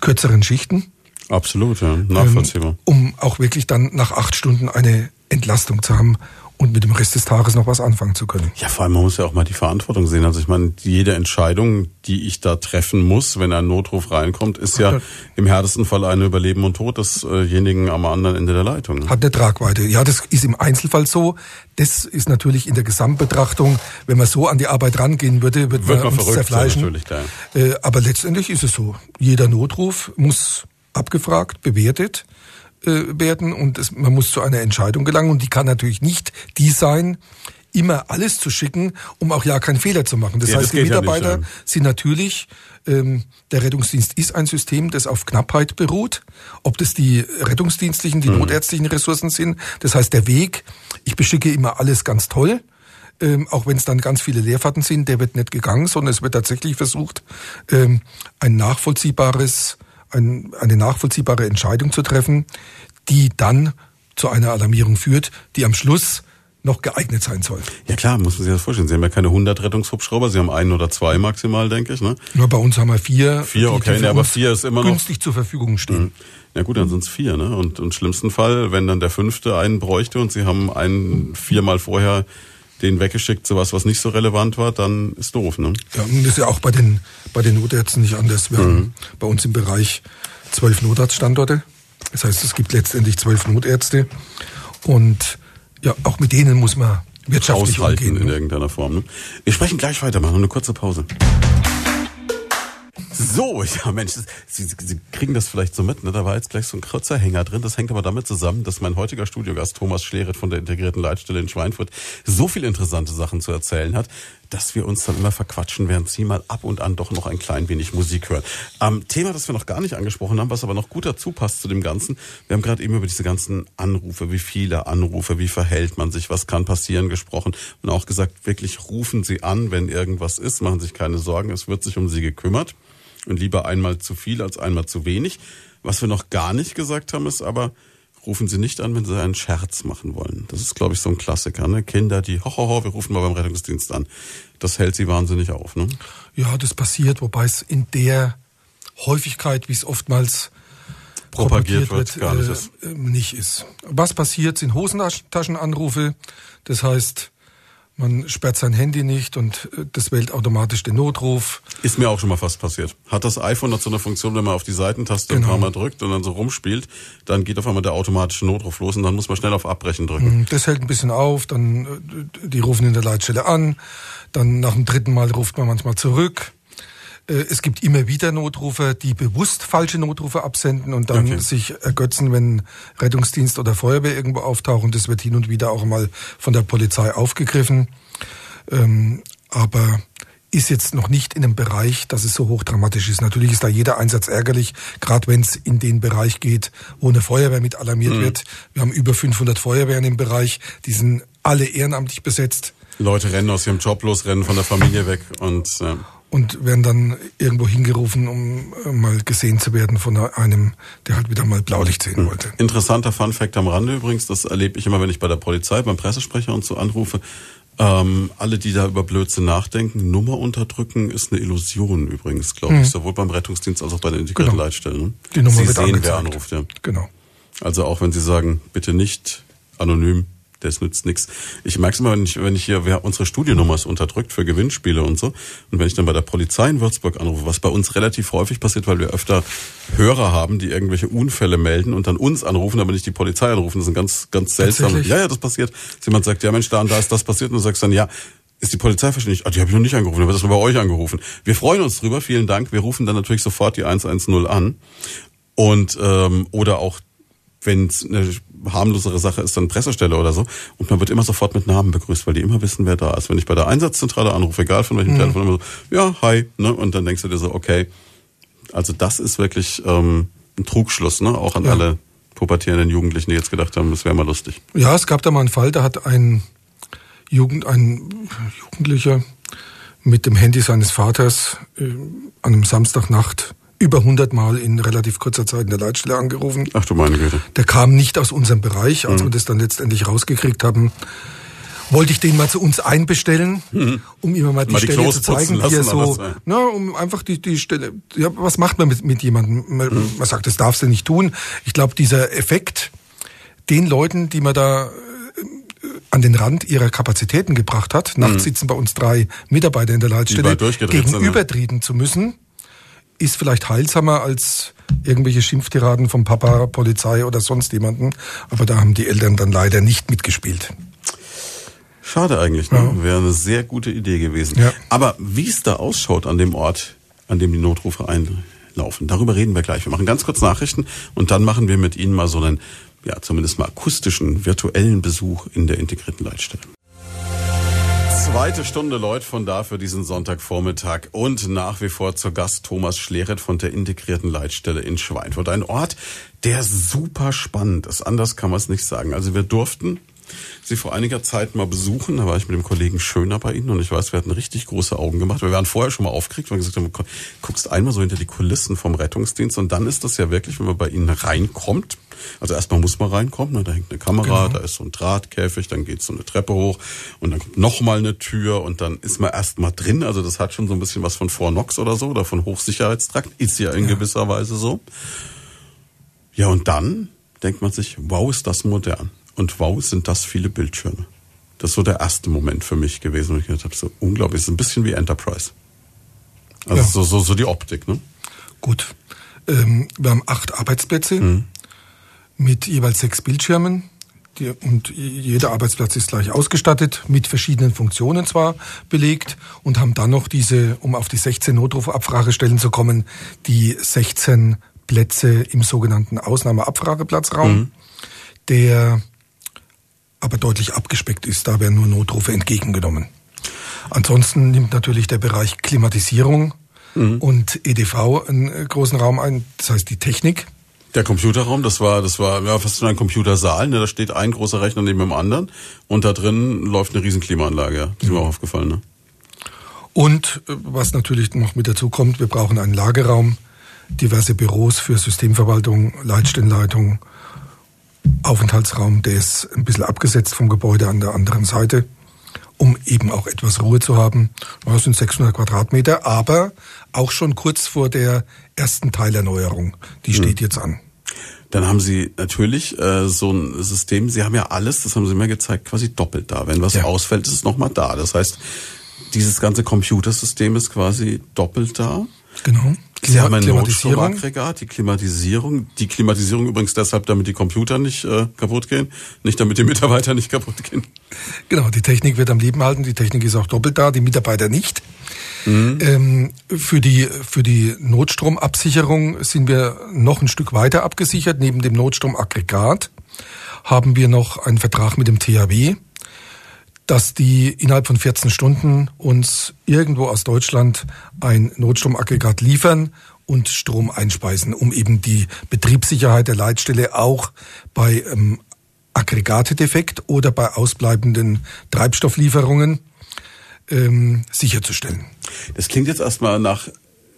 kürzeren Schichten. Absolut, ja, nachvollziehbar. Ähm, um auch wirklich dann nach acht Stunden eine Entlastung zu haben und mit dem Rest des Tages noch was anfangen zu können. Ja, vor allem man muss ja auch mal die Verantwortung sehen. Also ich meine, jede Entscheidung, die ich da treffen muss, wenn ein Notruf reinkommt, ist ja im härtesten Fall eine Überleben und Tod desjenigen am anderen Ende der Leitung. Hat eine Tragweite. Ja, das ist im Einzelfall so. Das ist natürlich in der Gesamtbetrachtung, wenn man so an die Arbeit rangehen würde, wird man, man uns zerfleischen. Äh, aber letztendlich ist es so. Jeder Notruf muss abgefragt, bewertet äh, werden und es, man muss zu einer Entscheidung gelangen und die kann natürlich nicht die sein, immer alles zu schicken, um auch ja keinen Fehler zu machen. Das ja, heißt, das die Mitarbeiter ja nicht, sind natürlich, ähm, der Rettungsdienst ist ein System, das auf Knappheit beruht. Ob das die rettungsdienstlichen, die mhm. notärztlichen Ressourcen sind. Das heißt, der Weg, ich beschicke immer alles ganz toll. Ähm, auch wenn es dann ganz viele Leerfahrten sind, der wird nicht gegangen, sondern es wird tatsächlich versucht, ähm, ein nachvollziehbares ein, eine nachvollziehbare Entscheidung zu treffen, die dann zu einer Alarmierung führt, die am Schluss noch geeignet sein soll. Ja klar, muss man sich das vorstellen. Sie haben ja keine 100 Rettungshubschrauber, Sie haben einen oder zwei maximal, denke ich. Ne? Nur bei uns haben wir vier. Vier, okay, nee, aber vier ist immer noch günstig zur Verfügung stehen. Mhm. Ja gut, dann sind es vier. Ne? Und im schlimmsten Fall, wenn dann der fünfte einen bräuchte und Sie haben einen viermal vorher den weggeschickt, sowas, was nicht so relevant war, dann ist doof. Ne? Ja, und das ist ja auch bei den, bei den Notärzten nicht anders. Wir mhm. haben bei uns im Bereich zwölf Notarztstandorte. Das heißt, es gibt letztendlich zwölf Notärzte. Und ja, auch mit denen muss man wirtschaftlich Aushalten umgehen. in ne? irgendeiner Form. Ne? Wir sprechen gleich weiter, machen eine kurze Pause. So, ja Mensch, Sie, Sie kriegen das vielleicht so mit, ne? da war jetzt gleich so ein kurzer Hänger drin. Das hängt aber damit zusammen, dass mein heutiger Studiogast Thomas Schleret von der integrierten Leitstelle in Schweinfurt so viele interessante Sachen zu erzählen hat, dass wir uns dann immer verquatschen, während Sie mal ab und an doch noch ein klein wenig Musik hören. Ähm, Thema, das wir noch gar nicht angesprochen haben, was aber noch gut dazu passt zu dem Ganzen. Wir haben gerade eben über diese ganzen Anrufe, wie viele Anrufe, wie verhält man sich, was kann passieren gesprochen und auch gesagt, wirklich rufen Sie an, wenn irgendwas ist, machen sich keine Sorgen, es wird sich um Sie gekümmert und lieber einmal zu viel als einmal zu wenig. Was wir noch gar nicht gesagt haben, ist aber, rufen Sie nicht an, wenn Sie einen Scherz machen wollen. Das ist, glaube ich, so ein Klassiker. Ne? Kinder, die, hohoho, ho, ho, wir rufen mal beim Rettungsdienst an. Das hält Sie wahnsinnig auf. Ne? Ja, das passiert, wobei es in der Häufigkeit, wie es oftmals propagiert, propagiert wird, gar nicht, äh, ist. nicht ist. Was passiert, sind Hosentaschenanrufe. Das heißt, man sperrt sein Handy nicht und äh, das wählt automatisch den Notruf. Ist mir auch schon mal fast passiert. Hat das iPhone hat so eine Funktion, wenn man auf die Seitentaste genau. ein paar Mal drückt und dann so rumspielt, dann geht auf einmal der automatische Notruf los und dann muss man schnell auf Abbrechen drücken. Mhm, das hält ein bisschen auf, dann äh, die rufen in der Leitstelle an, dann nach dem dritten Mal ruft man manchmal zurück. Äh, es gibt immer wieder Notrufer, die bewusst falsche Notrufe absenden und dann okay. sich ergötzen, wenn Rettungsdienst oder Feuerwehr irgendwo auftauchen. Das wird hin und wieder auch mal von der Polizei aufgegriffen. Ähm, aber ist jetzt noch nicht in einem Bereich, dass es so hochdramatisch ist. Natürlich ist da jeder Einsatz ärgerlich, gerade wenn es in den Bereich geht, wo eine Feuerwehr mit alarmiert mhm. wird. Wir haben über 500 Feuerwehren im Bereich, die sind alle ehrenamtlich besetzt. Leute rennen aus ihrem Job los, rennen von der Familie weg und äh und werden dann irgendwo hingerufen, um äh, mal gesehen zu werden von einem, der halt wieder mal Blaulicht sehen hm. wollte. Interessanter Fun Fact am Rande übrigens, das erlebe ich immer, wenn ich bei der Polizei, beim Pressesprecher und so anrufe. Ähm, alle, die da über Blödsinn nachdenken, Nummer unterdrücken ist eine Illusion übrigens, glaube ich, mhm. sowohl beim Rettungsdienst als auch bei den integrierten genau. Leitstellen. Ne? Die Nummer Sie wird sehen, angezeigt. wer anruft, ja. Genau. Also auch wenn Sie sagen, bitte nicht anonym, das nützt nichts. Ich merke es immer, wenn ich, wenn ich hier, wer unsere Studiennummer ist unterdrückt für Gewinnspiele und so. Und wenn ich dann bei der Polizei in Würzburg anrufe, was bei uns relativ häufig passiert, weil wir öfter Hörer haben, die irgendwelche Unfälle melden und dann uns anrufen, aber nicht die Polizei anrufen. Das ist ein ganz, ganz seltsam. Ja, ja, das passiert. Jemand sagt, ja Mensch, da und da ist das passiert und du sagst dann, ja, ist die Polizei verständlich? Ah, die habe ich noch nicht angerufen, aber das nur bei euch angerufen. Wir freuen uns drüber, vielen Dank. Wir rufen dann natürlich sofort die 110 an. Und ähm, oder auch wenn es eine harmlosere Sache ist, dann Pressestelle oder so. Und man wird immer sofort mit Namen begrüßt, weil die immer wissen, wer da ist. Wenn ich bei der Einsatzzentrale anrufe, egal von welchem mhm. Telefon, immer so, ja, hi, ne? Und dann denkst du dir so, okay, also das ist wirklich ähm, ein Trugschluss, ne? Auch an ja. alle pubertierenden Jugendlichen, die jetzt gedacht haben, das wäre mal lustig. Ja, es gab da mal einen Fall, da hat ein Jugend, ein Jugendlicher mit dem Handy seines Vaters äh, an einem Samstagnacht über 100 Mal in relativ kurzer Zeit in der Leitstelle angerufen. Ach du meine Güte. Der kam nicht aus unserem Bereich, als mhm. wir das dann letztendlich rausgekriegt haben. Wollte ich den mal zu uns einbestellen, mhm. um ihm mal die mal Stelle die zu zeigen, wie er so, na, um einfach die, die Stelle, ja, was macht man mit, mit jemandem? Man, mhm. man sagt, das darfst du nicht tun. Ich glaube, dieser Effekt, den Leuten, die man da äh, an den Rand ihrer Kapazitäten gebracht hat. Nachts mhm. sitzen bei uns drei Mitarbeiter in der Leitstelle, gegenübertreten zu müssen ist vielleicht heilsamer als irgendwelche Schimpftiraden vom Papa, Polizei oder sonst jemanden. Aber da haben die Eltern dann leider nicht mitgespielt. Schade eigentlich, ne? Ja. Wäre eine sehr gute Idee gewesen. Ja. Aber wie es da ausschaut an dem Ort, an dem die Notrufe einlaufen, darüber reden wir gleich. Wir machen ganz kurz Nachrichten und dann machen wir mit Ihnen mal so einen, ja, zumindest mal akustischen, virtuellen Besuch in der integrierten Leitstelle. Zweite Stunde Leute von da für diesen Sonntagvormittag und nach wie vor zur Gast Thomas Schleret von der integrierten Leitstelle in Schweinfurt. Ein Ort, der super spannend ist. Anders kann man es nicht sagen. Also wir durften Sie vor einiger Zeit mal besuchen. Da war ich mit dem Kollegen Schöner bei Ihnen und ich weiß, wir hatten richtig große Augen gemacht. Wir waren vorher schon mal aufgeregt, weil wir gesagt haben, guckst einmal so hinter die Kulissen vom Rettungsdienst und dann ist das ja wirklich, wenn man bei Ihnen reinkommt. Also erstmal muss man reinkommen, ne? da hängt eine Kamera, genau. da ist so ein Drahtkäfig, dann geht so eine Treppe hoch und dann kommt nochmal eine Tür und dann ist man erstmal drin. Also das hat schon so ein bisschen was von Fornox oder so oder von Hochsicherheitstrakt. Ist ja in ja. gewisser Weise so. Ja, und dann denkt man sich, wow, ist das modern. Und wow, sind das viele Bildschirme. Das ist so der erste Moment für mich gewesen, wo ich gedacht habe, so unglaublich, ist ein bisschen wie Enterprise. Also ja. so, so, so die Optik, ne? Gut. Ähm, wir haben acht Arbeitsplätze mhm. mit jeweils sechs Bildschirmen. die, und jeder Arbeitsplatz ist gleich ausgestattet, mit verschiedenen Funktionen zwar belegt und haben dann noch diese, um auf die 16 Notrufabfragestellen zu kommen, die 16 Plätze im sogenannten Ausnahmeabfrageplatzraum, mhm. der aber deutlich abgespeckt ist. Da werden nur Notrufe entgegengenommen. Ansonsten nimmt natürlich der Bereich Klimatisierung mhm. und EDV einen großen Raum ein, das heißt die Technik. Der Computerraum, das war, das war ja, fast ein Computersaal, ne? da steht ein großer Rechner neben dem anderen und da drin läuft eine riesen Klimaanlage, ja. Das ist mhm. mir auch aufgefallen. Ne? Und äh, was natürlich noch mit dazu kommt, wir brauchen einen Lagerraum, diverse Büros für Systemverwaltung, Leitstellenleitung, Aufenthaltsraum, der ist ein bisschen abgesetzt vom Gebäude an der anderen Seite, um eben auch etwas Ruhe zu haben. Das sind 600 Quadratmeter, aber auch schon kurz vor der ersten Teilerneuerung. Die steht hm. jetzt an. Dann haben Sie natürlich äh, so ein System, Sie haben ja alles, das haben Sie mir gezeigt, quasi doppelt da. Wenn was ja. ausfällt, ist es nochmal da. Das heißt, dieses ganze Computersystem ist quasi doppelt da. Genau. Sie haben ein Notstromaggregat, die Klimatisierung. Die Klimatisierung übrigens deshalb, damit die Computer nicht äh, kaputt gehen, nicht damit die Mitarbeiter nicht kaputt gehen. Genau, die Technik wird am Leben halten, die Technik ist auch doppelt da, die Mitarbeiter nicht. Mhm. Ähm, für, die, für die Notstromabsicherung sind wir noch ein Stück weiter abgesichert. Neben dem Notstromaggregat haben wir noch einen Vertrag mit dem THW dass die innerhalb von 14 Stunden uns irgendwo aus Deutschland ein Notstromaggregat liefern und Strom einspeisen, um eben die Betriebssicherheit der Leitstelle auch bei ähm, Aggregatedefekt oder bei ausbleibenden Treibstofflieferungen ähm, sicherzustellen. Das klingt jetzt erstmal nach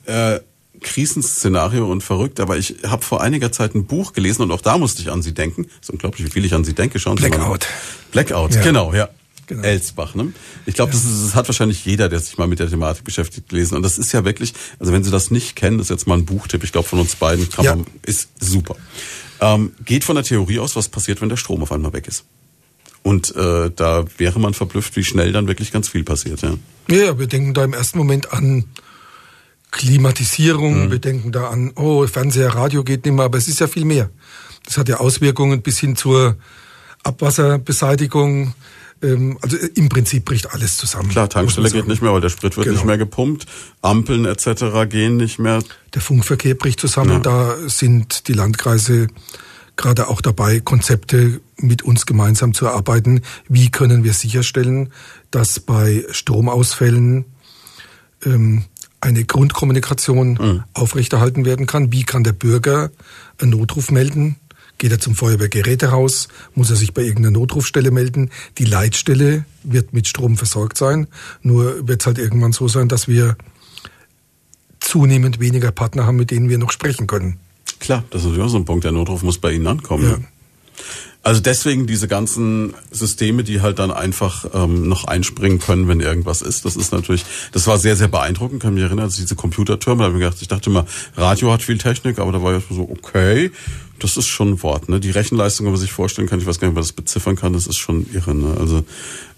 äh, Krisenszenario und verrückt, aber ich habe vor einiger Zeit ein Buch gelesen und auch da musste ich an Sie denken. Es ist unglaublich, wie viel ich an Sie denke. Schauen Blackout. Blackout, ja. genau, ja. Genau. Elsbach. Ne? Ich glaube, ja. das, das hat wahrscheinlich jeder, der sich mal mit der Thematik beschäftigt, gelesen. Und das ist ja wirklich, also wenn Sie das nicht kennen, das ist jetzt mal ein Buchtipp, ich glaube von uns beiden, kann ja. man, ist super. Ähm, geht von der Theorie aus, was passiert, wenn der Strom auf einmal weg ist. Und äh, da wäre man verblüfft, wie schnell dann wirklich ganz viel passiert. Ja, ja wir denken da im ersten Moment an Klimatisierung, mhm. wir denken da an, oh, Fernseher, Radio geht nicht mehr, aber es ist ja viel mehr. Das hat ja Auswirkungen bis hin zur Abwasserbeseitigung, ähm, also äh, im Prinzip bricht alles zusammen. Klar, Tankstelle geht nicht mehr, weil der Sprit wird genau. nicht mehr gepumpt, Ampeln etc. gehen nicht mehr. Der Funkverkehr bricht zusammen. Ja. Da sind die Landkreise gerade auch dabei, Konzepte mit uns gemeinsam zu erarbeiten. Wie können wir sicherstellen, dass bei Stromausfällen ähm, eine Grundkommunikation mhm. aufrechterhalten werden kann? Wie kann der Bürger einen Notruf melden? Geht er zum Feuerwehrgerätehaus, muss er sich bei irgendeiner Notrufstelle melden. Die Leitstelle wird mit Strom versorgt sein. Nur wird es halt irgendwann so sein, dass wir zunehmend weniger Partner haben, mit denen wir noch sprechen können. Klar, das ist auch so ein Punkt. Der Notruf muss bei Ihnen ankommen. Ja. Also deswegen diese ganzen Systeme, die halt dann einfach ähm, noch einspringen können, wenn irgendwas ist. Das ist natürlich, das war sehr, sehr beeindruckend. Kann mich erinnern, also diese Computertürme, da habe ich gedacht, ich dachte immer, Radio hat viel Technik, aber da war ich so, okay, das ist schon ein Wort. Ne? Die Rechenleistung, wenn man sich vorstellen kann, ich weiß gar nicht, ob man das beziffern kann, das ist schon irre. Ne? Also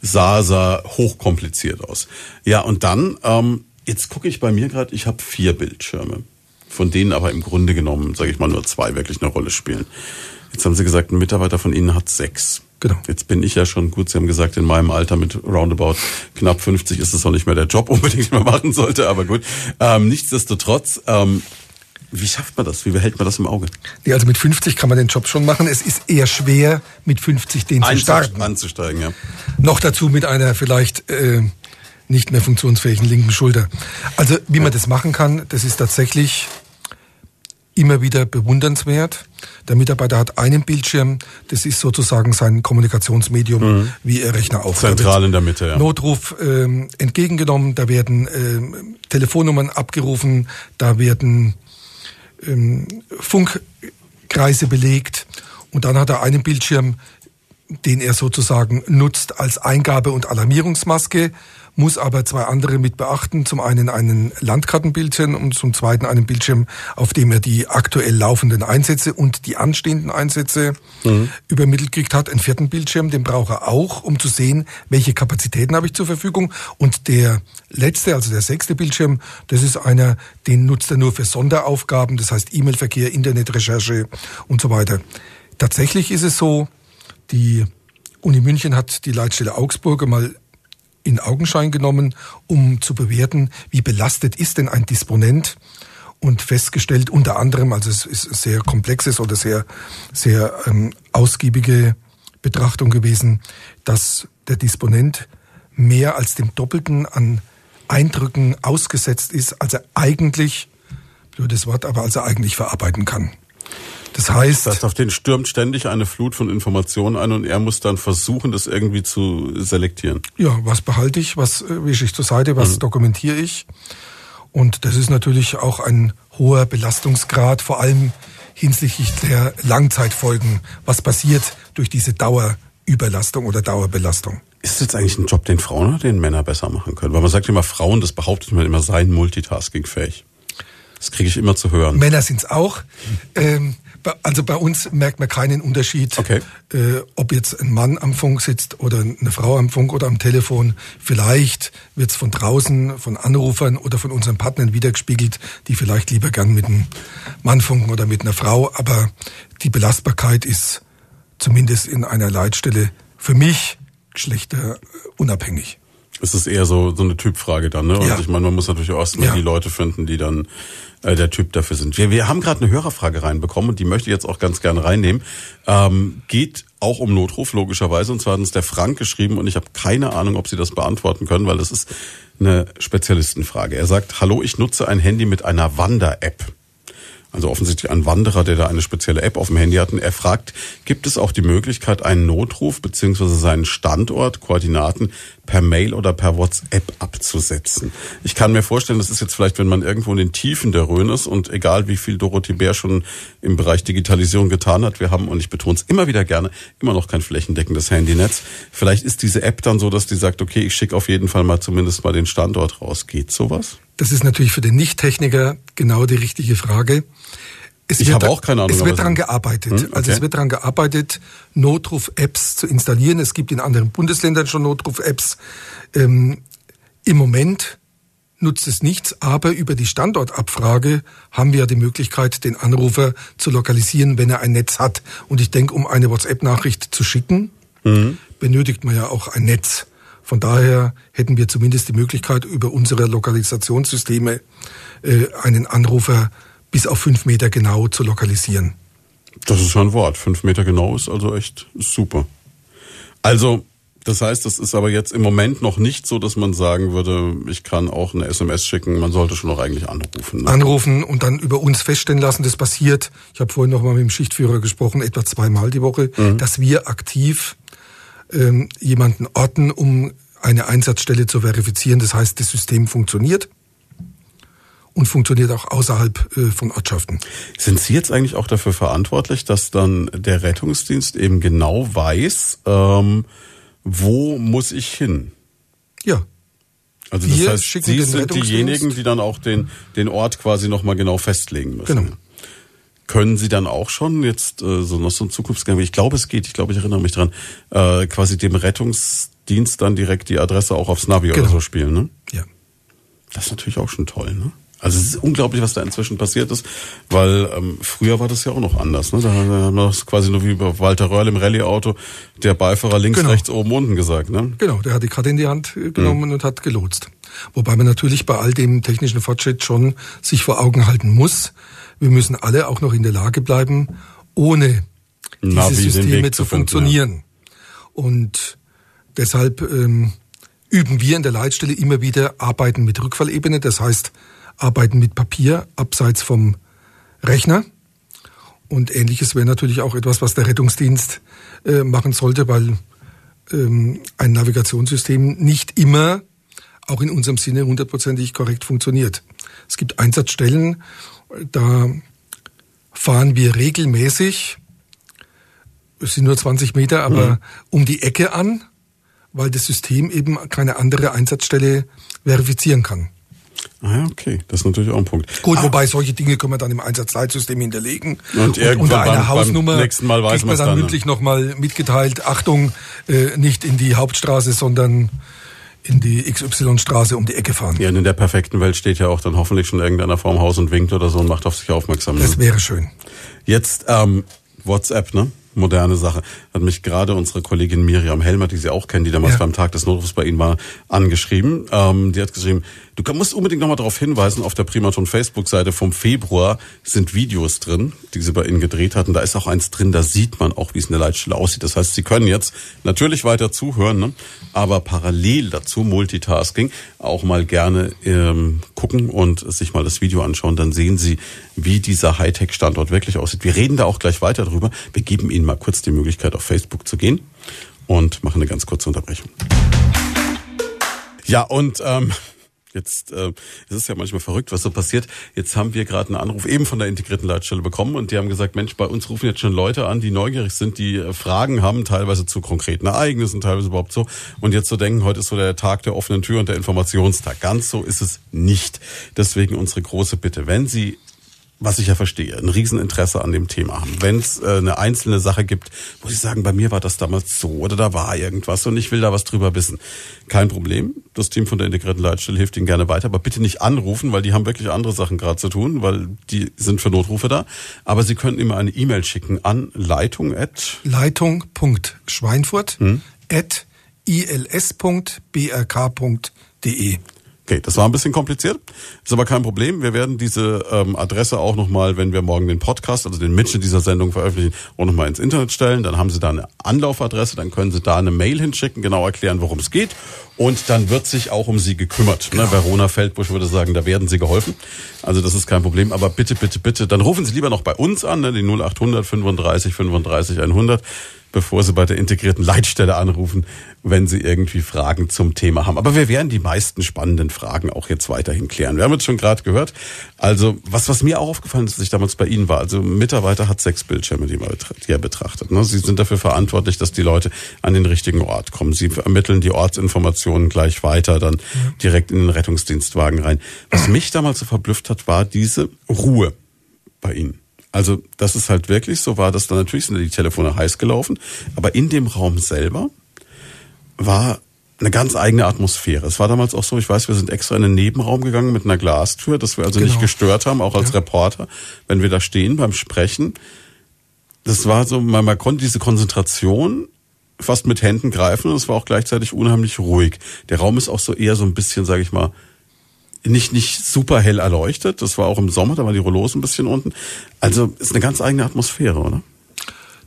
sah, sah hochkompliziert aus. Ja, und dann, ähm, jetzt gucke ich bei mir gerade, ich habe vier Bildschirme, von denen aber im Grunde genommen, sage ich mal, nur zwei wirklich eine Rolle spielen. Jetzt haben Sie gesagt, ein Mitarbeiter von Ihnen hat sechs. Genau. Jetzt bin ich ja schon gut. Sie haben gesagt, in meinem Alter mit roundabout knapp 50 ist es noch nicht mehr der Job <laughs> unbedingt, den man machen sollte. Aber gut. Ähm, nichtsdestotrotz, ähm, wie schafft man das? Wie behält man das im Auge? Nee, also mit 50 kann man den Job schon machen. Es ist eher schwer, mit 50 den zu starten. Anzusteigen, ja. Noch dazu mit einer vielleicht äh, nicht mehr funktionsfähigen linken Schulter. Also wie man das machen kann, das ist tatsächlich immer wieder bewundernswert. Der Mitarbeiter hat einen Bildschirm, das ist sozusagen sein Kommunikationsmedium, mhm. wie er Rechner aufhört. Zentral in der Mitte, ja. Notruf ähm, entgegengenommen, da werden ähm, Telefonnummern abgerufen, da werden Funkkreise belegt. Und dann hat er einen Bildschirm, den er sozusagen nutzt als Eingabe- und Alarmierungsmaske muss aber zwei andere mit beachten. Zum einen einen Landkartenbildschirm und zum zweiten einen Bildschirm, auf dem er die aktuell laufenden Einsätze und die anstehenden Einsätze mhm. übermittelt kriegt hat. Einen vierten Bildschirm, den braucht er auch, um zu sehen, welche Kapazitäten habe ich zur Verfügung. Und der letzte, also der sechste Bildschirm, das ist einer, den nutzt er nur für Sonderaufgaben, das heißt E-Mail-Verkehr, Internetrecherche und so weiter. Tatsächlich ist es so, Die Uni München hat die Leitstelle Augsburg mal in Augenschein genommen, um zu bewerten, wie belastet ist denn ein Disponent und festgestellt unter anderem, also es ist sehr komplexes oder sehr, sehr ähm, ausgiebige Betrachtung gewesen, dass der Disponent mehr als dem Doppelten an Eindrücken ausgesetzt ist, als er eigentlich, blödes Wort, aber als er eigentlich verarbeiten kann. Das heißt, das heißt, auf den stürmt ständig eine Flut von Informationen ein und er muss dann versuchen, das irgendwie zu selektieren. Ja, was behalte ich, was äh, wische ich zur Seite, was mhm. dokumentiere ich? Und das ist natürlich auch ein hoher Belastungsgrad, vor allem hinsichtlich der Langzeitfolgen. Was passiert durch diese Dauerüberlastung oder Dauerbelastung? Ist das jetzt eigentlich ein Job, den Frauen oder den Männer besser machen können? Weil man sagt immer, Frauen, das behauptet man immer, seien multitaskingfähig. Das kriege ich immer zu hören. Männer sind es auch. <laughs> Ähm, also bei uns merkt man keinen Unterschied, okay. äh, ob jetzt ein Mann am Funk sitzt oder eine Frau am Funk oder am Telefon. Vielleicht wird es von draußen, von Anrufern oder von unseren Partnern wiedergespiegelt, die vielleicht lieber gern mit einem Mann funken oder mit einer Frau. Aber die Belastbarkeit ist zumindest in einer Leitstelle für mich geschlechterunabhängig. Es ist eher so, so eine Typfrage dann, ne? Und ja. ich meine, man muss natürlich auch erstmal ja. die Leute finden, die dann äh, der Typ dafür sind. Wir, wir haben gerade eine Hörerfrage reinbekommen und die möchte ich jetzt auch ganz gerne reinnehmen. Ähm, geht auch um Notruf, logischerweise. Und zwar hat uns der Frank geschrieben und ich habe keine Ahnung, ob Sie das beantworten können, weil das ist eine Spezialistenfrage. Er sagt, hallo, ich nutze ein Handy mit einer Wander-App also offensichtlich ein Wanderer, der da eine spezielle App auf dem Handy hat. Und er fragt, gibt es auch die Möglichkeit, einen Notruf beziehungsweise seinen Standort, Koordinaten per Mail oder per WhatsApp abzusetzen? Ich kann mir vorstellen, das ist jetzt vielleicht, wenn man irgendwo in den Tiefen der Rhön ist und egal wie viel Dorothee Bär schon im Bereich Digitalisierung getan hat, wir haben, und ich betone es immer wieder gerne, immer noch kein flächendeckendes Handynetz. Vielleicht ist diese App dann so, dass die sagt, okay, ich schicke auf jeden Fall mal zumindest mal den Standort raus. Geht sowas? Das ist natürlich für den Nicht-Techniker genau die richtige Frage. Es ich habe auch keine Ahnung. Es wird daran gearbeitet. Hm, okay. Also es wird daran gearbeitet, Notruf-Apps zu installieren. Es gibt in anderen Bundesländern schon Notruf-Apps. Ähm, Im Moment nutzt es nichts, aber über die Standortabfrage haben wir ja die Möglichkeit, den Anrufer zu lokalisieren, wenn er ein Netz hat. Und ich denke, um eine WhatsApp-Nachricht zu schicken, mhm. benötigt man ja auch ein Netz. Von daher hätten wir zumindest die Möglichkeit, über unsere Lokalisationssysteme äh, einen Anrufer bis auf fünf Meter genau zu lokalisieren. Das ist ja ein Wort. Fünf Meter genau ist also echt super. Also, das heißt, das ist aber jetzt im Moment noch nicht so, dass man sagen würde, ich kann auch eine SMS schicken, man sollte schon noch eigentlich anrufen. Ne? Anrufen und dann über uns feststellen lassen, das passiert. Ich habe vorhin noch mal mit dem Schichtführer gesprochen, etwa zweimal die Woche, mhm. dass wir aktiv ähm, jemanden orten, um eine Einsatzstelle zu verifizieren. Das heißt, das System funktioniert und funktioniert auch außerhalb äh, von Ortschaften. Sind Sie jetzt eigentlich auch dafür verantwortlich, dass dann der Rettungsdienst eben genau weiß, ähm, wo muss ich hin? Ja. Also das Wir heißt, Sie sind diejenigen, die dann auch den, den Ort quasi nochmal genau festlegen müssen. Genau. Können Sie dann auch schon jetzt äh, so noch so ein Zukunftsgang, ich glaube es geht, ich glaube ich erinnere mich dran, äh, quasi dem Rettungsdienst dann direkt die Adresse auch aufs Navi genau. oder so spielen, ne? Ja. Das ist natürlich auch schon toll, ne? Also es ist unglaublich, was da inzwischen passiert ist, weil ähm, früher war das ja auch noch anders. Ne? Da haben wir das quasi nur wie bei Walter Röhrl im Rallye-Auto, der Beifahrer links, genau. rechts, oben, unten gesagt. Ne? Genau, der hat die Karte in die Hand genommen mhm. und hat gelotst. Wobei man natürlich bei all dem technischen Fortschritt schon sich vor Augen halten muss, wir müssen alle auch noch in der Lage bleiben, ohne Navi diese Systeme zu, funktionieren. Und deshalb ähm, üben wir in der Leitstelle immer wieder Arbeiten mit Rückfallebene, das heißt Arbeiten mit Papier abseits vom Rechner. Und ähnliches wäre natürlich auch etwas, was der Rettungsdienst äh, machen sollte, weil ähm, ein Navigationssystem nicht immer auch in unserem Sinne hundertprozentig korrekt funktioniert. Es gibt Einsatzstellen, da fahren wir regelmäßig, es sind nur 20 Meter, aber mhm. um die Ecke an, weil das System eben keine andere Einsatzstelle verifizieren kann. Ah ja, okay. Das ist natürlich auch ein Punkt. Gut, ah. wobei solche Dinge können wir dann im Einsatzleitsystem hinterlegen. Und, und unter einer beim, Hausnummer beim nächsten Mal weiß kriegt man dann, dann mündlich nochmal mitgeteilt, Achtung, äh, nicht in die Hauptstraße, sondern in die XY-Straße um die Ecke fahren. Ja, und in der perfekten Welt steht ja auch dann hoffentlich schon irgendeiner vorm Haus und winkt oder so und macht auf sich aufmerksam. Das wäre schön. Jetzt ähm, WhatsApp, ne? Moderne Sache. Hat mich gerade unsere Kollegin Miriam Helmer, die Sie auch kennen, die damals ja. beim Tag des Notrufs bei Ihnen war, angeschrieben. Ähm, die hat geschrieben, du musst unbedingt nochmal darauf hinweisen, auf der Primaton Facebook-Seite vom Februar sind Videos drin, die sie bei Ihnen gedreht hatten. Da ist auch eins drin, da sieht man auch, wie es in der Leitstelle aussieht. Das heißt, Sie können jetzt natürlich weiter zuhören, ne? aber parallel dazu Multitasking auch mal gerne ähm, gucken und sich mal das Video anschauen. Dann sehen Sie, wie dieser Hightech-Standort wirklich aussieht. Wir reden da auch gleich weiter drüber. Wir geben Ihnen mal kurz die Möglichkeit, auf Facebook zu gehen und machen eine ganz kurze Unterbrechung. Ja, und ähm, Jetzt äh, es ist ja manchmal verrückt, was so passiert. Jetzt haben wir gerade einen Anruf eben von der integrierten Leitstelle bekommen und die haben gesagt, Mensch, bei uns rufen jetzt schon Leute an, die neugierig sind, die äh, Fragen haben, teilweise zu konkreten Ereignissen, teilweise überhaupt so. Und jetzt so denken, heute ist so der Tag der offenen Tür und der Informationstag. Ganz so ist es nicht. Deswegen unsere große Bitte, wenn Sie was ich ja verstehe, ein Rieseninteresse an dem Thema haben. Wenn es äh, eine einzelne Sache gibt, wo Sie sagen, bei mir war das damals so oder da war irgendwas und ich will da was drüber wissen. Kein Problem. Das Team von der integrierten Leitstelle hilft Ihnen gerne weiter, aber bitte nicht anrufen, weil die haben wirklich andere Sachen gerade zu tun, weil die sind für Notrufe da. Aber Sie können immer eine E-Mail schicken an leitung at leitung.schweinfurt hm? at ils.brk.de. Okay, das war ein bisschen kompliziert, ist aber kein Problem. Wir werden diese ähm, Adresse auch nochmal, wenn wir morgen den Podcast, also den Mitschnitt dieser Sendung veröffentlichen, auch nochmal ins Internet stellen. Dann haben Sie da eine Anlaufadresse, dann können Sie da eine Mail hinschicken, genau erklären, worum es geht. Und dann wird sich auch um Sie gekümmert. Ne? Verona Feldbusch würde sagen, da werden Sie geholfen. Also das ist kein Problem. Aber bitte, bitte, bitte, dann rufen Sie lieber noch bei uns an, ne? die 0800 35 35 100 bevor Sie bei der integrierten Leitstelle anrufen, wenn Sie irgendwie Fragen zum Thema haben. Aber wir werden die meisten spannenden Fragen auch jetzt weiterhin klären. Wir haben jetzt schon gerade gehört. Also was, was mir auch aufgefallen ist, dass ich damals bei Ihnen war. Also Mitarbeiter hat sechs Bildschirme, die, man die er betrachtet. Ne? Sie sind dafür verantwortlich, dass die Leute an den richtigen Ort kommen. Sie ermitteln die Ortsinformationen gleich weiter, dann direkt in den Rettungsdienstwagen rein. Was mich damals so verblüfft hat, war diese Ruhe bei Ihnen. Also, dass es halt wirklich so war, dass da natürlich sind die Telefone heiß gelaufen, aber in dem Raum selber war eine ganz eigene Atmosphäre. Es war damals auch so, ich weiß, wir sind extra in einen Nebenraum gegangen mit einer Glastür, dass wir also genau. nicht gestört haben, auch als ja. Reporter, wenn wir da stehen beim Sprechen. Das war so, man, man konnte diese Konzentration fast mit Händen greifen und es war auch gleichzeitig unheimlich ruhig. Der Raum ist auch so eher so ein bisschen, sage ich mal, nicht, nicht super hell erleuchtet. Das war auch im Sommer, da war die Rollos ein bisschen unten. Also ist eine ganz eigene Atmosphäre, oder?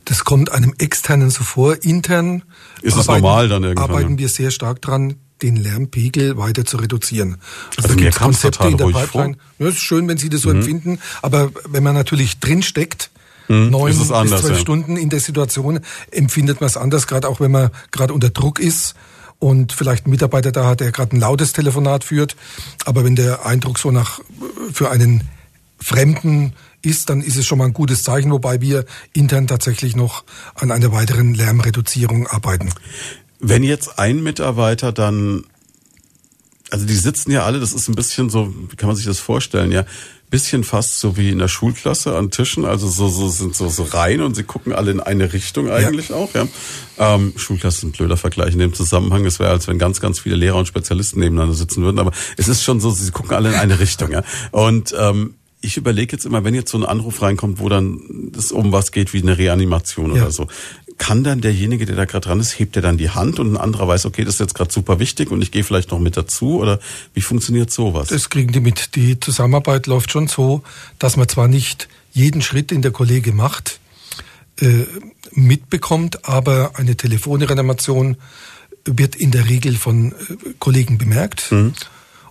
Das kommt einem externen so vor. Intern ist es normal dann irgendwann, arbeiten ja. wir sehr stark dran, den Lärmpegel weiter zu reduzieren. Also, also kam es total in der Pipeline. Ja, ist schön, wenn Sie das so mhm. empfinden, aber wenn man natürlich drin steckt, mhm. neun bis zwölf ja. Stunden in der Situation, empfindet man es anders, gerade auch wenn man gerade unter Druck ist und vielleicht ein Mitarbeiter da hat, der gerade ein lautes Telefonat führt. Aber wenn der Eindruck so nach für einen Fremden ist, dann ist es schon mal ein gutes Zeichen, wobei wir intern tatsächlich noch an einer weiteren Lärmreduzierung arbeiten. Wenn jetzt ein Mitarbeiter dann, also die sitzen ja alle, das ist ein bisschen so, wie kann man sich das vorstellen, ja, bisschen fast so wie in der Schulklasse an Tischen, also so, so sind so, so rein und sie gucken alle in eine Richtung eigentlich ja. auch, ja. Ähm, Schulklasse ist ein blöder Vergleich in dem Zusammenhang. Es wäre, als wenn ganz, ganz viele Lehrer und Spezialisten nebeneinander sitzen würden, aber es ist schon so, sie gucken alle in eine Richtung, ja. Und ähm, ich überlege jetzt immer, wenn jetzt so ein Anruf reinkommt, wo dann es um was geht wie eine Reanimation ja. oder so, kann dann derjenige, der da gerade dran ist, hebt er dann die Hand und ein anderer weiß, okay, das ist jetzt gerade super wichtig und ich gehe vielleicht noch mit dazu oder wie funktioniert sowas? Das kriegen die mit. Die Zusammenarbeit läuft schon so, dass man zwar nicht jeden Schritt, den der Kollege macht, äh, mitbekommt, aber eine Telefonreanimation wird in der Regel von äh, Kollegen bemerkt. Mhm.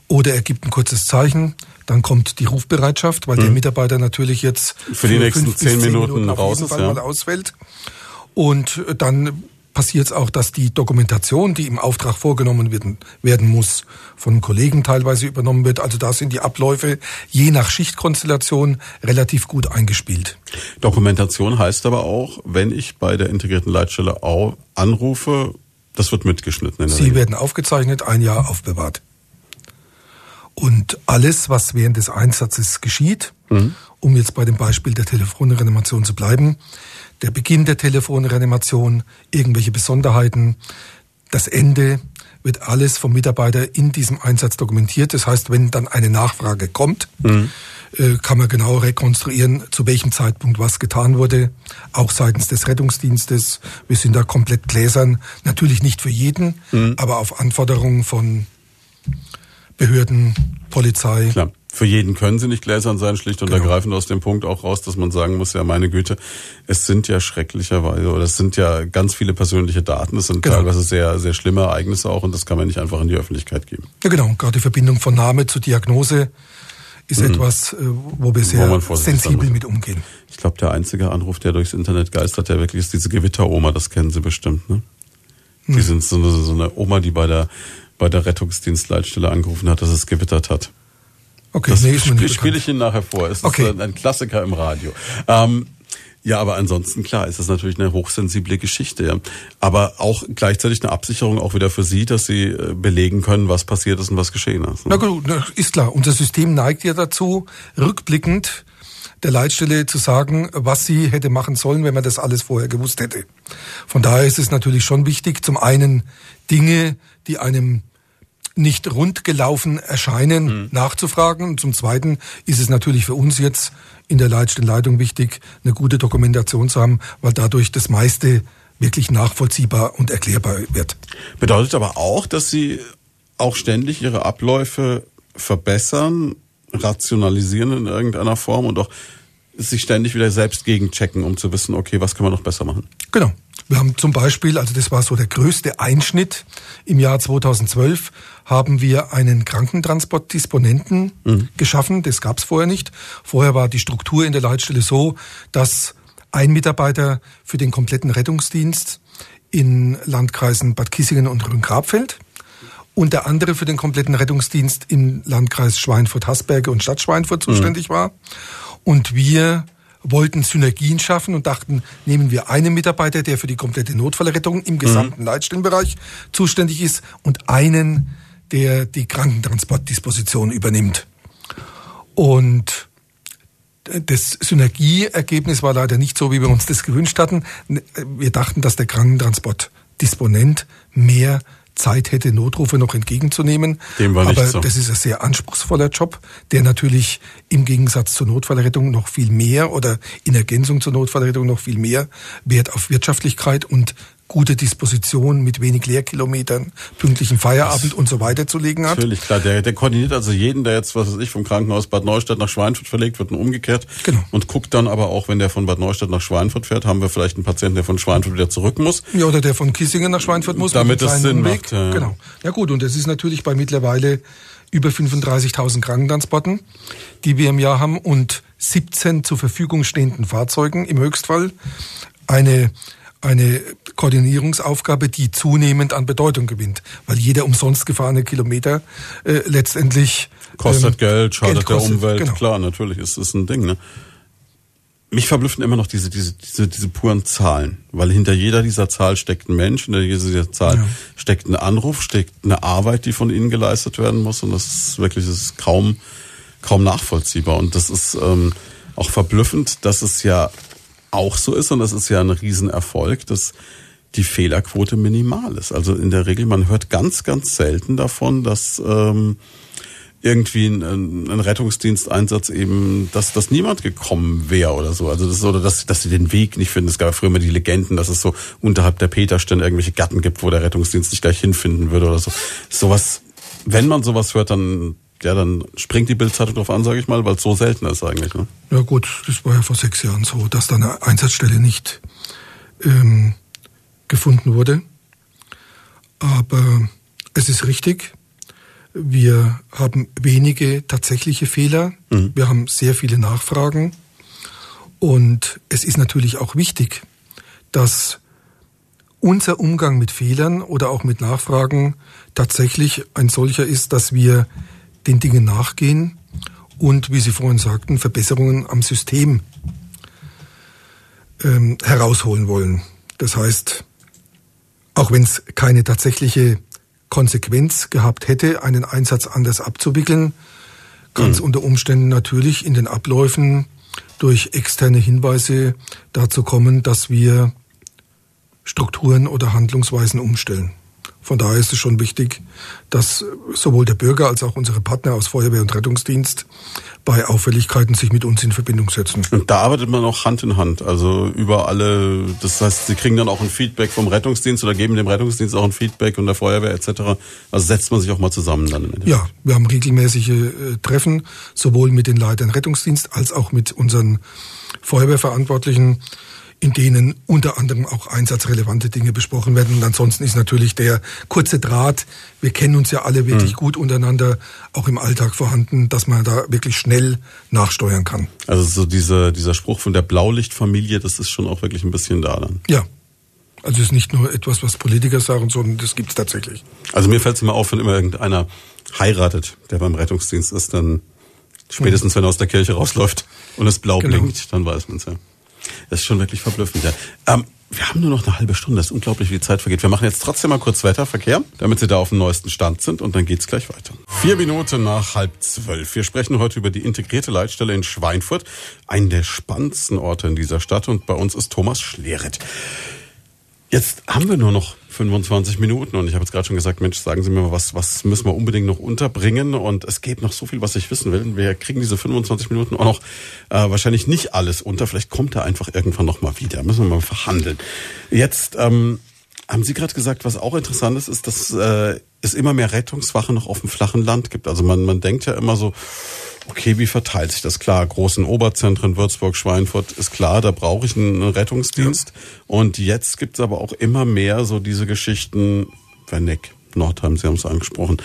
Oder er gibt ein kurzes Zeichen, dann kommt die Rufbereitschaft, weil mhm. der Mitarbeiter natürlich jetzt für die nächsten zehn Minuten, Minuten raus ist, ja. ausfällt. Und dann passiert es auch, dass die Dokumentation, die im Auftrag vorgenommen werden, werden muss, von Kollegen teilweise übernommen wird. Also da sind die Abläufe je nach Schichtkonstellation relativ gut eingespielt. Dokumentation heißt aber auch, wenn ich bei der integrierten Leitstelle anrufe, das wird mitgeschnitten. Sie Regel. werden aufgezeichnet, ein Jahr aufbewahrt. Und alles, was während des Einsatzes geschieht, mhm. um jetzt bei dem Beispiel der Telefonreanimation zu bleiben, der Beginn der Telefonreanimation, irgendwelche Besonderheiten, das Ende wird alles vom Mitarbeiter in diesem Einsatz dokumentiert. Das heißt, wenn dann eine Nachfrage kommt, mhm. Äh, kann man genau rekonstruieren, zu welchem Zeitpunkt was getan wurde, auch seitens des Rettungsdienstes. Wir sind da komplett gläsern. Natürlich nicht für jeden, mhm. aber auf Anforderungen von Behörden, Polizei. Klar. Für jeden können sie nicht gläsern sein, schlicht und genau. ergreifend aus dem Punkt auch raus, dass man sagen muss, ja, meine Güte, es sind ja schrecklicherweise, oder es sind ja ganz viele persönliche Daten, es sind genau. teilweise sehr, sehr schlimme Ereignisse auch und das kann man nicht einfach in die Öffentlichkeit geben. Ja, genau. Gerade die Verbindung von Name zu Diagnose ist mhm. etwas, äh, wo wir sehr wo sensibel mit umgehen. Ich glaube, der einzige Anruf, der durchs Internet geistert, der wirklich ist diese Gewitteroma, das kennen Sie bestimmt, ne? Die mhm. sind so eine, so eine Oma, die bei der bei der Rettungsdienstleitstelle angerufen hat, dass es gewittert hat. Okay, das nee, spiele spiel ich Ihnen nachher vor. Es okay. ist ein Klassiker im Radio. Ähm, ja, aber ansonsten klar ist das natürlich eine hochsensible Geschichte. Ja. Aber auch gleichzeitig eine Absicherung auch wieder für Sie, dass Sie äh, belegen können, was passiert ist und was geschehen ist. Ne? Na gut, ist klar. Unser System neigt ja dazu, rückblickend der Leitstelle zu sagen, was sie hätte machen sollen, wenn man das alles vorher gewusst hätte. Von daher ist es natürlich schon wichtig, zum einen Dinge, die einem nicht rund gelaufen erscheinen, mhm. nachzufragen. Und zum Zweiten ist es natürlich für uns jetzt in der Leitstellenleitung wichtig, eine gute Dokumentation zu haben, weil dadurch das meiste wirklich nachvollziehbar und erklärbar wird. Bedeutet aber auch, dass Sie auch ständig Ihre Abläufe verbessern, rationalisieren in irgendeiner Form und auch sich ständig wieder selbst gegenchecken, um zu wissen, okay, was kann man noch besser machen? Genau. Wir haben zum Beispiel, also das war so der größte Einschnitt im Jahr 2012, haben wir einen Krankentransportdisponenten mhm. geschaffen. Das gab es vorher nicht. Vorher war die Struktur in der Leitstelle so, dass ein Mitarbeiter für den kompletten Rettungsdienst in Landkreisen Bad Kissingen und Rhön-Grabfeld und der andere für den kompletten Rettungsdienst im Landkreis Schweinfurt-Hasberge und Stadt Schweinfurt zuständig mhm. war. Und wir wollten Synergien schaffen und dachten, nehmen wir einen Mitarbeiter, der für die komplette Notfallrettung im gesamten mhm. Leitstellenbereich zuständig ist und einen, der die Krankentransportdisposition übernimmt. Und das Synergieergebnis war leider nicht so, wie wir uns das gewünscht hatten. Wir dachten, dass der Krankentransportdisponent mehr Zeit hätte, Notrufe noch entgegenzunehmen. Dem war nicht Aber so. das ist ein sehr anspruchsvoller Job, der natürlich im Gegensatz zur Notfallrettung noch viel mehr oder in Ergänzung zur Notfallrettung noch viel mehr Wert auf Wirtschaftlichkeit und gute Disposition mit wenig Leerkilometern, pünktlichen Feierabend das und so weiter zu legen hat. Natürlich, klar. Der, der koordiniert also jeden, der jetzt, was weiß ich, vom Krankenhaus Bad Neustadt nach Schweinfurt verlegt wird und umgekehrt. Genau. Und guckt dann aber auch, wenn der von Bad Neustadt nach Schweinfurt fährt, haben wir vielleicht einen Patienten, der von Schweinfurt wieder zurück muss. Ja, oder der von Kissingen nach Schweinfurt muss. Damit das Sinn Weg. macht. Ja. Genau. Ja gut, und das ist natürlich bei mittlerweile über 35.000 Krankentransporten, die wir im Jahr haben und 17 zur Verfügung stehenden Fahrzeugen im Höchstfall eine eine Koordinierungsaufgabe, die zunehmend an Bedeutung gewinnt, weil jeder umsonst gefahrene Kilometer äh, letztendlich kostet ähm, Geld, schadet Geld kostet, der Umwelt. Genau. Klar, natürlich ist es ein Ding. Ne? Mich verblüffen immer noch diese, diese, diese, diese puren Zahlen, weil hinter jeder dieser Zahl steckt ein Mensch, hinter jeder dieser Zahl ja. steckt ein Anruf, steckt eine Arbeit, die von ihnen geleistet werden muss und das ist wirklich, das ist kaum, kaum nachvollziehbar und das ist ähm, auch verblüffend, dass es ja auch so ist, und das ist ja ein Riesenerfolg, dass die Fehlerquote minimal ist. Also in der Regel, man hört ganz, ganz selten davon, dass ähm, irgendwie ein, ein Rettungsdiensteinsatz eben, dass, dass niemand gekommen wäre oder so. Also das ist, oder dass, dass sie den Weg nicht finden. Es gab früher immer die Legenden, dass es so unterhalb der Peterstern irgendwelche Gatten gibt, wo der Rettungsdienst nicht gleich hinfinden würde oder so. Sowas, wenn man sowas hört, dann ja, dann springt die Bildzeitung drauf an, sage ich mal, weil es so selten ist eigentlich. Ne? Ja gut, das war ja vor sechs Jahren so, dass da eine Einsatzstelle nicht ähm, gefunden wurde. Aber es ist richtig, wir haben wenige tatsächliche Fehler, mhm. wir haben sehr viele Nachfragen und es ist natürlich auch wichtig, dass unser Umgang mit Fehlern oder auch mit Nachfragen tatsächlich ein solcher ist, dass wir den Dingen nachgehen und, wie Sie vorhin sagten, Verbesserungen am System ähm, herausholen wollen. Das heißt, auch wenn es keine tatsächliche Konsequenz gehabt hätte, einen Einsatz anders abzuwickeln, kann es mhm. unter Umständen natürlich in den Abläufen durch externe Hinweise dazu kommen, dass wir Strukturen oder Handlungsweisen umstellen. Von daher ist es schon wichtig, dass sowohl der Bürger als auch unsere Partner aus Feuerwehr und Rettungsdienst bei Auffälligkeiten sich mit uns in Verbindung setzen. Und da arbeitet man auch Hand in Hand, also über alle, das heißt, Sie kriegen dann auch ein Feedback vom Rettungsdienst oder geben dem Rettungsdienst auch ein Feedback und der Feuerwehr etc. Also setzt man sich auch mal zusammen dann. Ja, wir haben regelmäßige äh, Treffen, sowohl mit den Leitern Rettungsdienst als auch mit unseren Feuerwehrverantwortlichen in denen unter anderem auch einsatzrelevante Dinge besprochen werden. Und ansonsten ist natürlich der kurze Draht, wir kennen uns ja alle wirklich mhm. gut untereinander, auch im Alltag vorhanden, dass man da wirklich schnell nachsteuern kann. Also so dieser, dieser Spruch von der Blaulichtfamilie, das ist schon auch wirklich ein bisschen da dann. Ja. Also es ist nicht nur etwas, was Politiker sagen, sondern das gibt es tatsächlich. Also mir fällt es immer auf, wenn immer irgendeiner heiratet, der beim Rettungsdienst ist, dann spätestens, wenn er aus der Kirche rausläuft und es blau genau. blinkt, dann weiß man es ja. Das ist schon wirklich verblüffend. Ja. Ähm, wir haben nur noch eine halbe Stunde. Das ist unglaublich, wie die Zeit vergeht. Wir machen jetzt trotzdem mal kurz Wetterverkehr, damit Sie da auf dem neuesten Stand sind und dann geht's gleich weiter. Vier Minuten nach halb zwölf. Wir sprechen heute über die integrierte Leitstelle in Schweinfurt, einen der spannendsten Orte in dieser Stadt und bei uns ist Thomas Schleret. Jetzt haben wir nur noch 25 Minuten und ich habe jetzt gerade schon gesagt, Mensch, sagen Sie mir mal, was, was müssen wir unbedingt noch unterbringen und es geht noch so viel, was ich wissen will. Wir kriegen diese 25 Minuten auch noch äh, wahrscheinlich nicht alles unter. Vielleicht kommt er einfach irgendwann noch mal wieder. Müssen wir mal verhandeln. Jetzt ähm, haben Sie gerade gesagt, was auch interessant ist, ist, dass äh, es immer mehr Rettungswachen noch auf dem flachen Land gibt. Also man, man denkt ja immer so, Okay, wie verteilt sich das? Klar, großen Oberzentren, Würzburg, Schweinfurt, ist klar, da brauche ich einen Rettungsdienst. Ja. Und jetzt gibt es aber auch immer mehr so diese Geschichten, Werneck, Nordheim, Sie haben es angesprochen,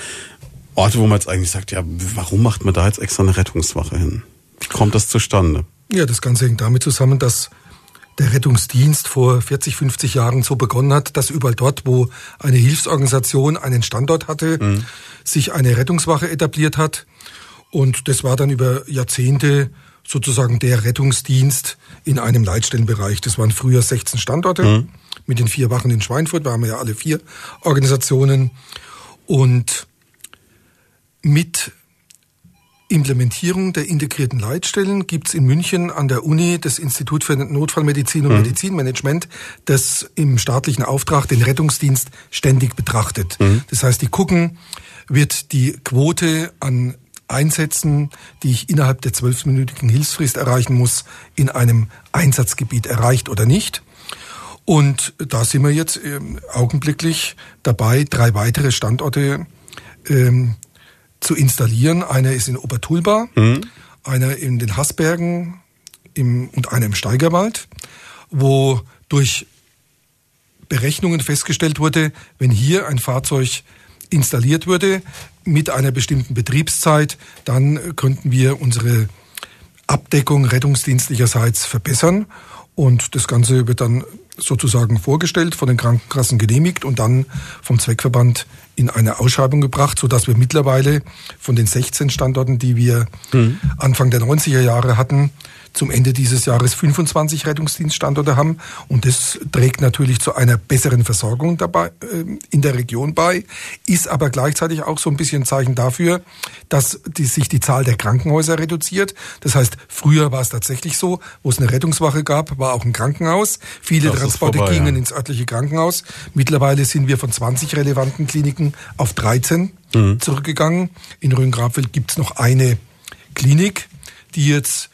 Orte, wo man jetzt eigentlich sagt, ja, warum macht man da jetzt extra eine Rettungswache hin? Wie kommt das zustande? Ja, das Ganze hängt damit zusammen, dass der Rettungsdienst vor 40, 50 Jahren so begonnen hat, dass überall dort, wo eine Hilfsorganisation einen Standort hatte, mhm. sich eine Rettungswache etabliert hat und das war dann über Jahrzehnte sozusagen der Rettungsdienst in einem Leitstellenbereich. Das waren früher 16 Standorte mhm. mit den vier Wachen in Schweinfurt. Da haben wir ja alle vier Organisationen. Und mit Implementierung der integrierten Leitstellen gibt's in München an der Uni das Institut für Notfallmedizin und mhm. Medizinmanagement, das im staatlichen Auftrag den Rettungsdienst ständig betrachtet. Mhm. Das heißt, die gucken, wird die Quote an Einsätzen, die ich innerhalb der zwölfminütigen Hilfsfrist erreichen muss, in einem Einsatzgebiet erreicht oder nicht. Und da sind wir jetzt ähm, augenblicklich dabei, drei weitere Standorte ähm, zu installieren. Einer ist in Obertulba, mhm. einer in den Haßbergen im, und einer im Steigerwald, wo durch Berechnungen festgestellt wurde, wenn hier ein Fahrzeug installiert würde mit einer bestimmten Betriebszeit, dann könnten wir unsere Abdeckung rettungsdienstlicherseits verbessern. Und das Ganze wird dann sozusagen vorgestellt, von den Krankenkassen genehmigt und dann vom Zweckverband in eine Ausschreibung gebracht, so dass wir mittlerweile von den 16 Standorten, die wir mhm. Anfang der 90er Jahre hatten, zum Ende dieses Jahres 25 Rettungsdienststandorte haben. Und das trägt natürlich zu einer besseren Versorgung dabei, äh, in der Region bei, ist aber gleichzeitig auch so ein bisschen ein Zeichen dafür, dass die, sich die Zahl der Krankenhäuser reduziert. Das heißt, früher war es tatsächlich so, wo es eine Rettungswache gab, war auch ein Krankenhaus. Viele das Transporte vorbei, gingen ja. ins örtliche Krankenhaus. Mittlerweile sind wir von 20 relevanten Kliniken auf 13 mhm. zurückgegangen. In Rhön-Grabfeld gibt es noch eine Klinik, die jetzt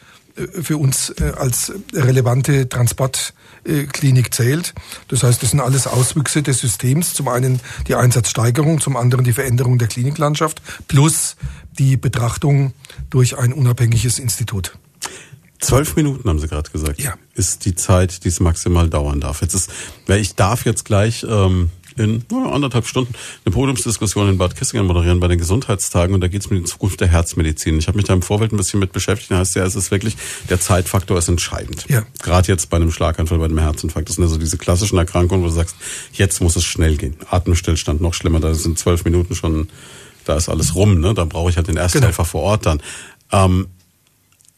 für uns äh, als relevante Transportklinik zählt. Das heißt, das sind alles Auswüchse des Systems. Zum einen die Einsatzsteigerung, zum anderen die Veränderung der Kliniklandschaft plus die Betrachtung durch ein unabhängiges Institut. Zwölf Minuten haben Sie gerade gesagt. Ja. Ist die Zeit, die es maximal dauern darf. Jetzt ist, ich darf jetzt gleich ähm, in na, anderthalb Stunden eine Podiumsdiskussion in Bad Kissingen moderieren bei den Gesundheitstagen und da geht es mit der Zukunft der Herzmedizin. Ich habe mich da im Vorfeld ein bisschen mit beschäftigt. Da heißt ja, es ist wirklich, der Zeitfaktor ist entscheidend. Ja. Gerade jetzt bei einem Schlaganfall, bei einem Herzinfarkt. Das sind also diese klassischen Erkrankungen, wo du sagst, jetzt muss es schnell gehen. Atemstillstand noch schlimmer, da sind zwölf Minuten schon, da ist alles rum. Ne? Da brauche ich halt den Ersthelfer genau. vor Ort dann. Ähm,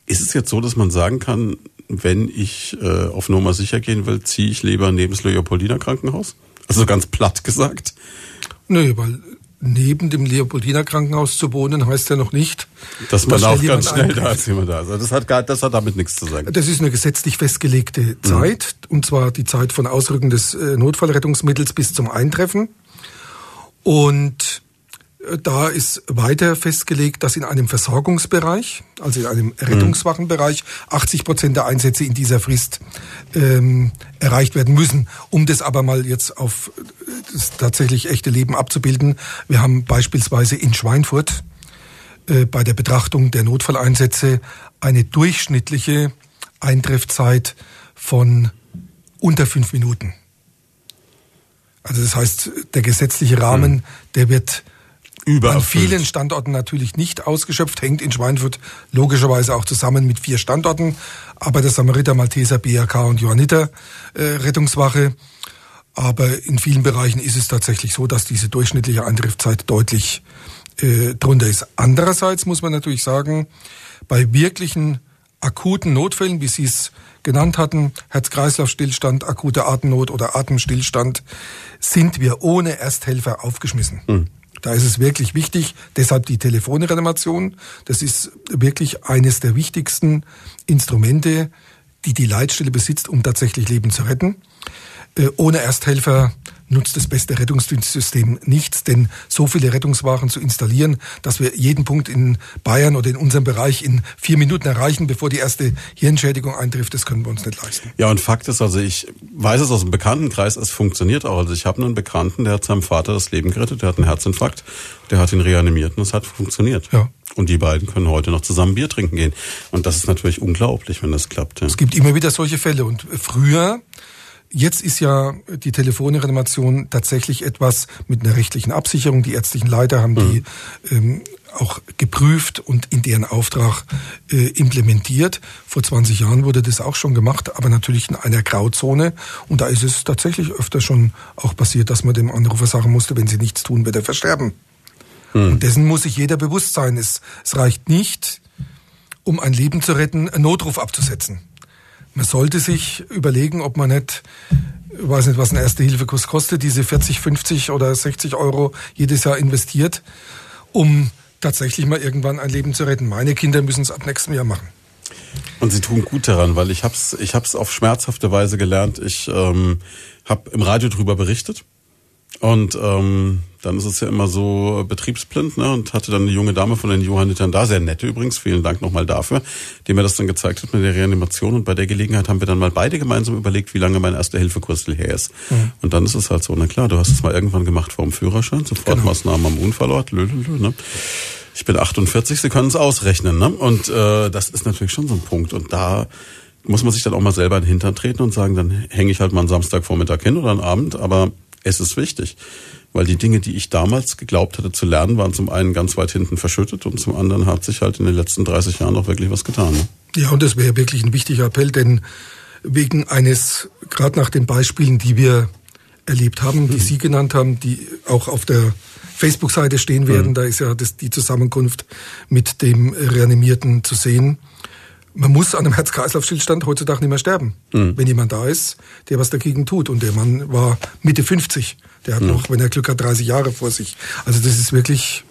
ist es jetzt so, dass man sagen kann, wenn ich äh, auf Nummer sicher gehen will, ziehe ich lieber neben das Leopoldiner Krankenhaus? Also ganz platt gesagt. Nö, weil neben dem Leopoldiner Krankenhaus zu wohnen, heißt ja noch nicht, dass man auch ganz schnell da ist jemand da. Also das hat gar, das hat damit nichts zu sagen. Das ist eine gesetzlich festgelegte mhm. Zeit, mhm. und zwar die Zeit von Ausrücken des äh, Notfallrettungsmittels bis zum Eintreffen. Und da ist weiter festgelegt, dass in einem Versorgungsbereich, also in einem Rettungswachenbereich, 80 Prozent der Einsätze in dieser Frist ähm, erreicht werden müssen. Um das aber mal jetzt auf äh, das tatsächlich echte Leben abzubilden, wir haben beispielsweise in Schweinfurt äh, bei der Betrachtung der Notfalleinsätze eine durchschnittliche Eintreffzeit von unter fünf Minuten. Also das heißt, der gesetzliche Rahmen, hm. der wird Überall an vielen Standorten natürlich nicht ausgeschöpft, hängt in Schweinfurt logischerweise auch zusammen mit vier Standorten, aber der Samariter, Malteser, BRK und Johanniter äh, Rettungswache. Aber in vielen Bereichen ist es tatsächlich so, dass diese durchschnittliche Eintriffzeit deutlich äh, drunter ist. Andererseits muss man natürlich sagen, bei wirklichen akuten Notfällen, wie Sie es genannt hatten, Herz-Kreislauf-Stillstand, akute Atemnot oder Atemstillstand, sind wir ohne Ersthelfer aufgeschmissen. Mhm. Da ist es wirklich wichtig, deshalb die Telefonreanimation. Das ist wirklich eines der wichtigsten Instrumente, die die Leitstelle besitzt, um tatsächlich Leben zu retten. Äh, ohne Ersthelfer nutzt das beste Rettungsdienstsystem nichts, denn so viele Rettungswagen zu installieren, dass wir jeden Punkt in Bayern oder in unserem Bereich in vier Minuten erreichen, bevor die erste Hirnschädigung eintrifft, das können wir uns nicht leisten. Ja, und Fakt ist also, ich weiß es aus dem Bekanntenkreis, es funktioniert auch. Also ich habe einen Bekannten, der hat seinem Vater das Leben gerettet, der hat einen Herzinfarkt, der hat ihn reanimiert und es hat funktioniert. Ja. Und die beiden können heute noch zusammen Bier trinken gehen. Und das ist natürlich unglaublich, wenn das klappt. Ja. Es gibt immer wieder solche Fälle. Und früher Jetzt ist ja die Telefonreanimation tatsächlich etwas mit einer rechtlichen Absicherung. Die ärztlichen Leiter haben die mhm. ähm, auch geprüft und in deren Auftrag äh, implementiert. Vor 20 Jahren wurde das auch schon gemacht, aber natürlich in einer Grauzone. Und da ist es tatsächlich öfter schon auch passiert, dass man dem Anrufer sagen musste, wenn sie nichts tun, wird er versterben. Mhm. Und dessen muss sich jeder bewusst sein. Es, es reicht nicht, um ein Leben zu retten, einen Notruf abzusetzen. Man sollte sich überlegen, ob man nicht, ich weiß nicht, was ein Erste-Hilfe-Kurs kostet, diese 40, 50 oder 60 Euro jedes Jahr investiert, um tatsächlich mal irgendwann ein Leben zu retten. Meine Kinder müssen es ab nächstem Jahr machen. Und sie tun gut daran, weil ich hab's, ich hab's auf schmerzhafte Weise gelernt. Ich ähm, habe im Radio drüber berichtet und ähm, dann ist es ja immer so betriebsblind, ne? Und hatte dann eine junge Dame von den Johannitern da, sehr nette übrigens, vielen Dank nochmal dafür, die mir das dann gezeigt hat mit der Reanimation. Und bei der Gelegenheit haben wir dann mal beide gemeinsam überlegt, wie lange mein erster Hilfekurs her ist. Mhm. Und dann ist es halt so, na klar, du hast es mal irgendwann gemacht vor dem Führerschein, Sofortmaßnahmen genau. am Unfallort, lö, lö, lö, ne? Ich bin 48, Sie können es ausrechnen, ne? Und äh, das ist natürlich schon so ein Punkt. Und da muss man sich dann auch mal selber in den Hintern treten und sagen, dann hänge ich halt mal einen Samstagvormittag hin oder einen Abend, aber es ist wichtig. Weil die Dinge, die ich damals geglaubt hatte zu lernen, waren zum einen ganz weit hinten verschüttet und zum anderen hat sich halt in den letzten 30 Jahren auch wirklich was getan. Ne? Ja, und das wäre wirklich ein wichtiger Appell, denn wegen eines, gerade nach den Beispielen, die wir erlebt haben, die mhm. Sie genannt haben, die auch auf der Facebook-Seite stehen werden, mhm. da ist ja das, die Zusammenkunft mit dem Reanimierten zu sehen man muss an einem Herz-Kreislauf-Stillstand heutzutage nicht mehr sterben. Mhm. Wenn jemand da ist, der was dagegen tut. Und der Mann war Mitte 50. Der hat mhm. noch, wenn er Glück hat, 30 Jahre vor sich. Also das ist wirklich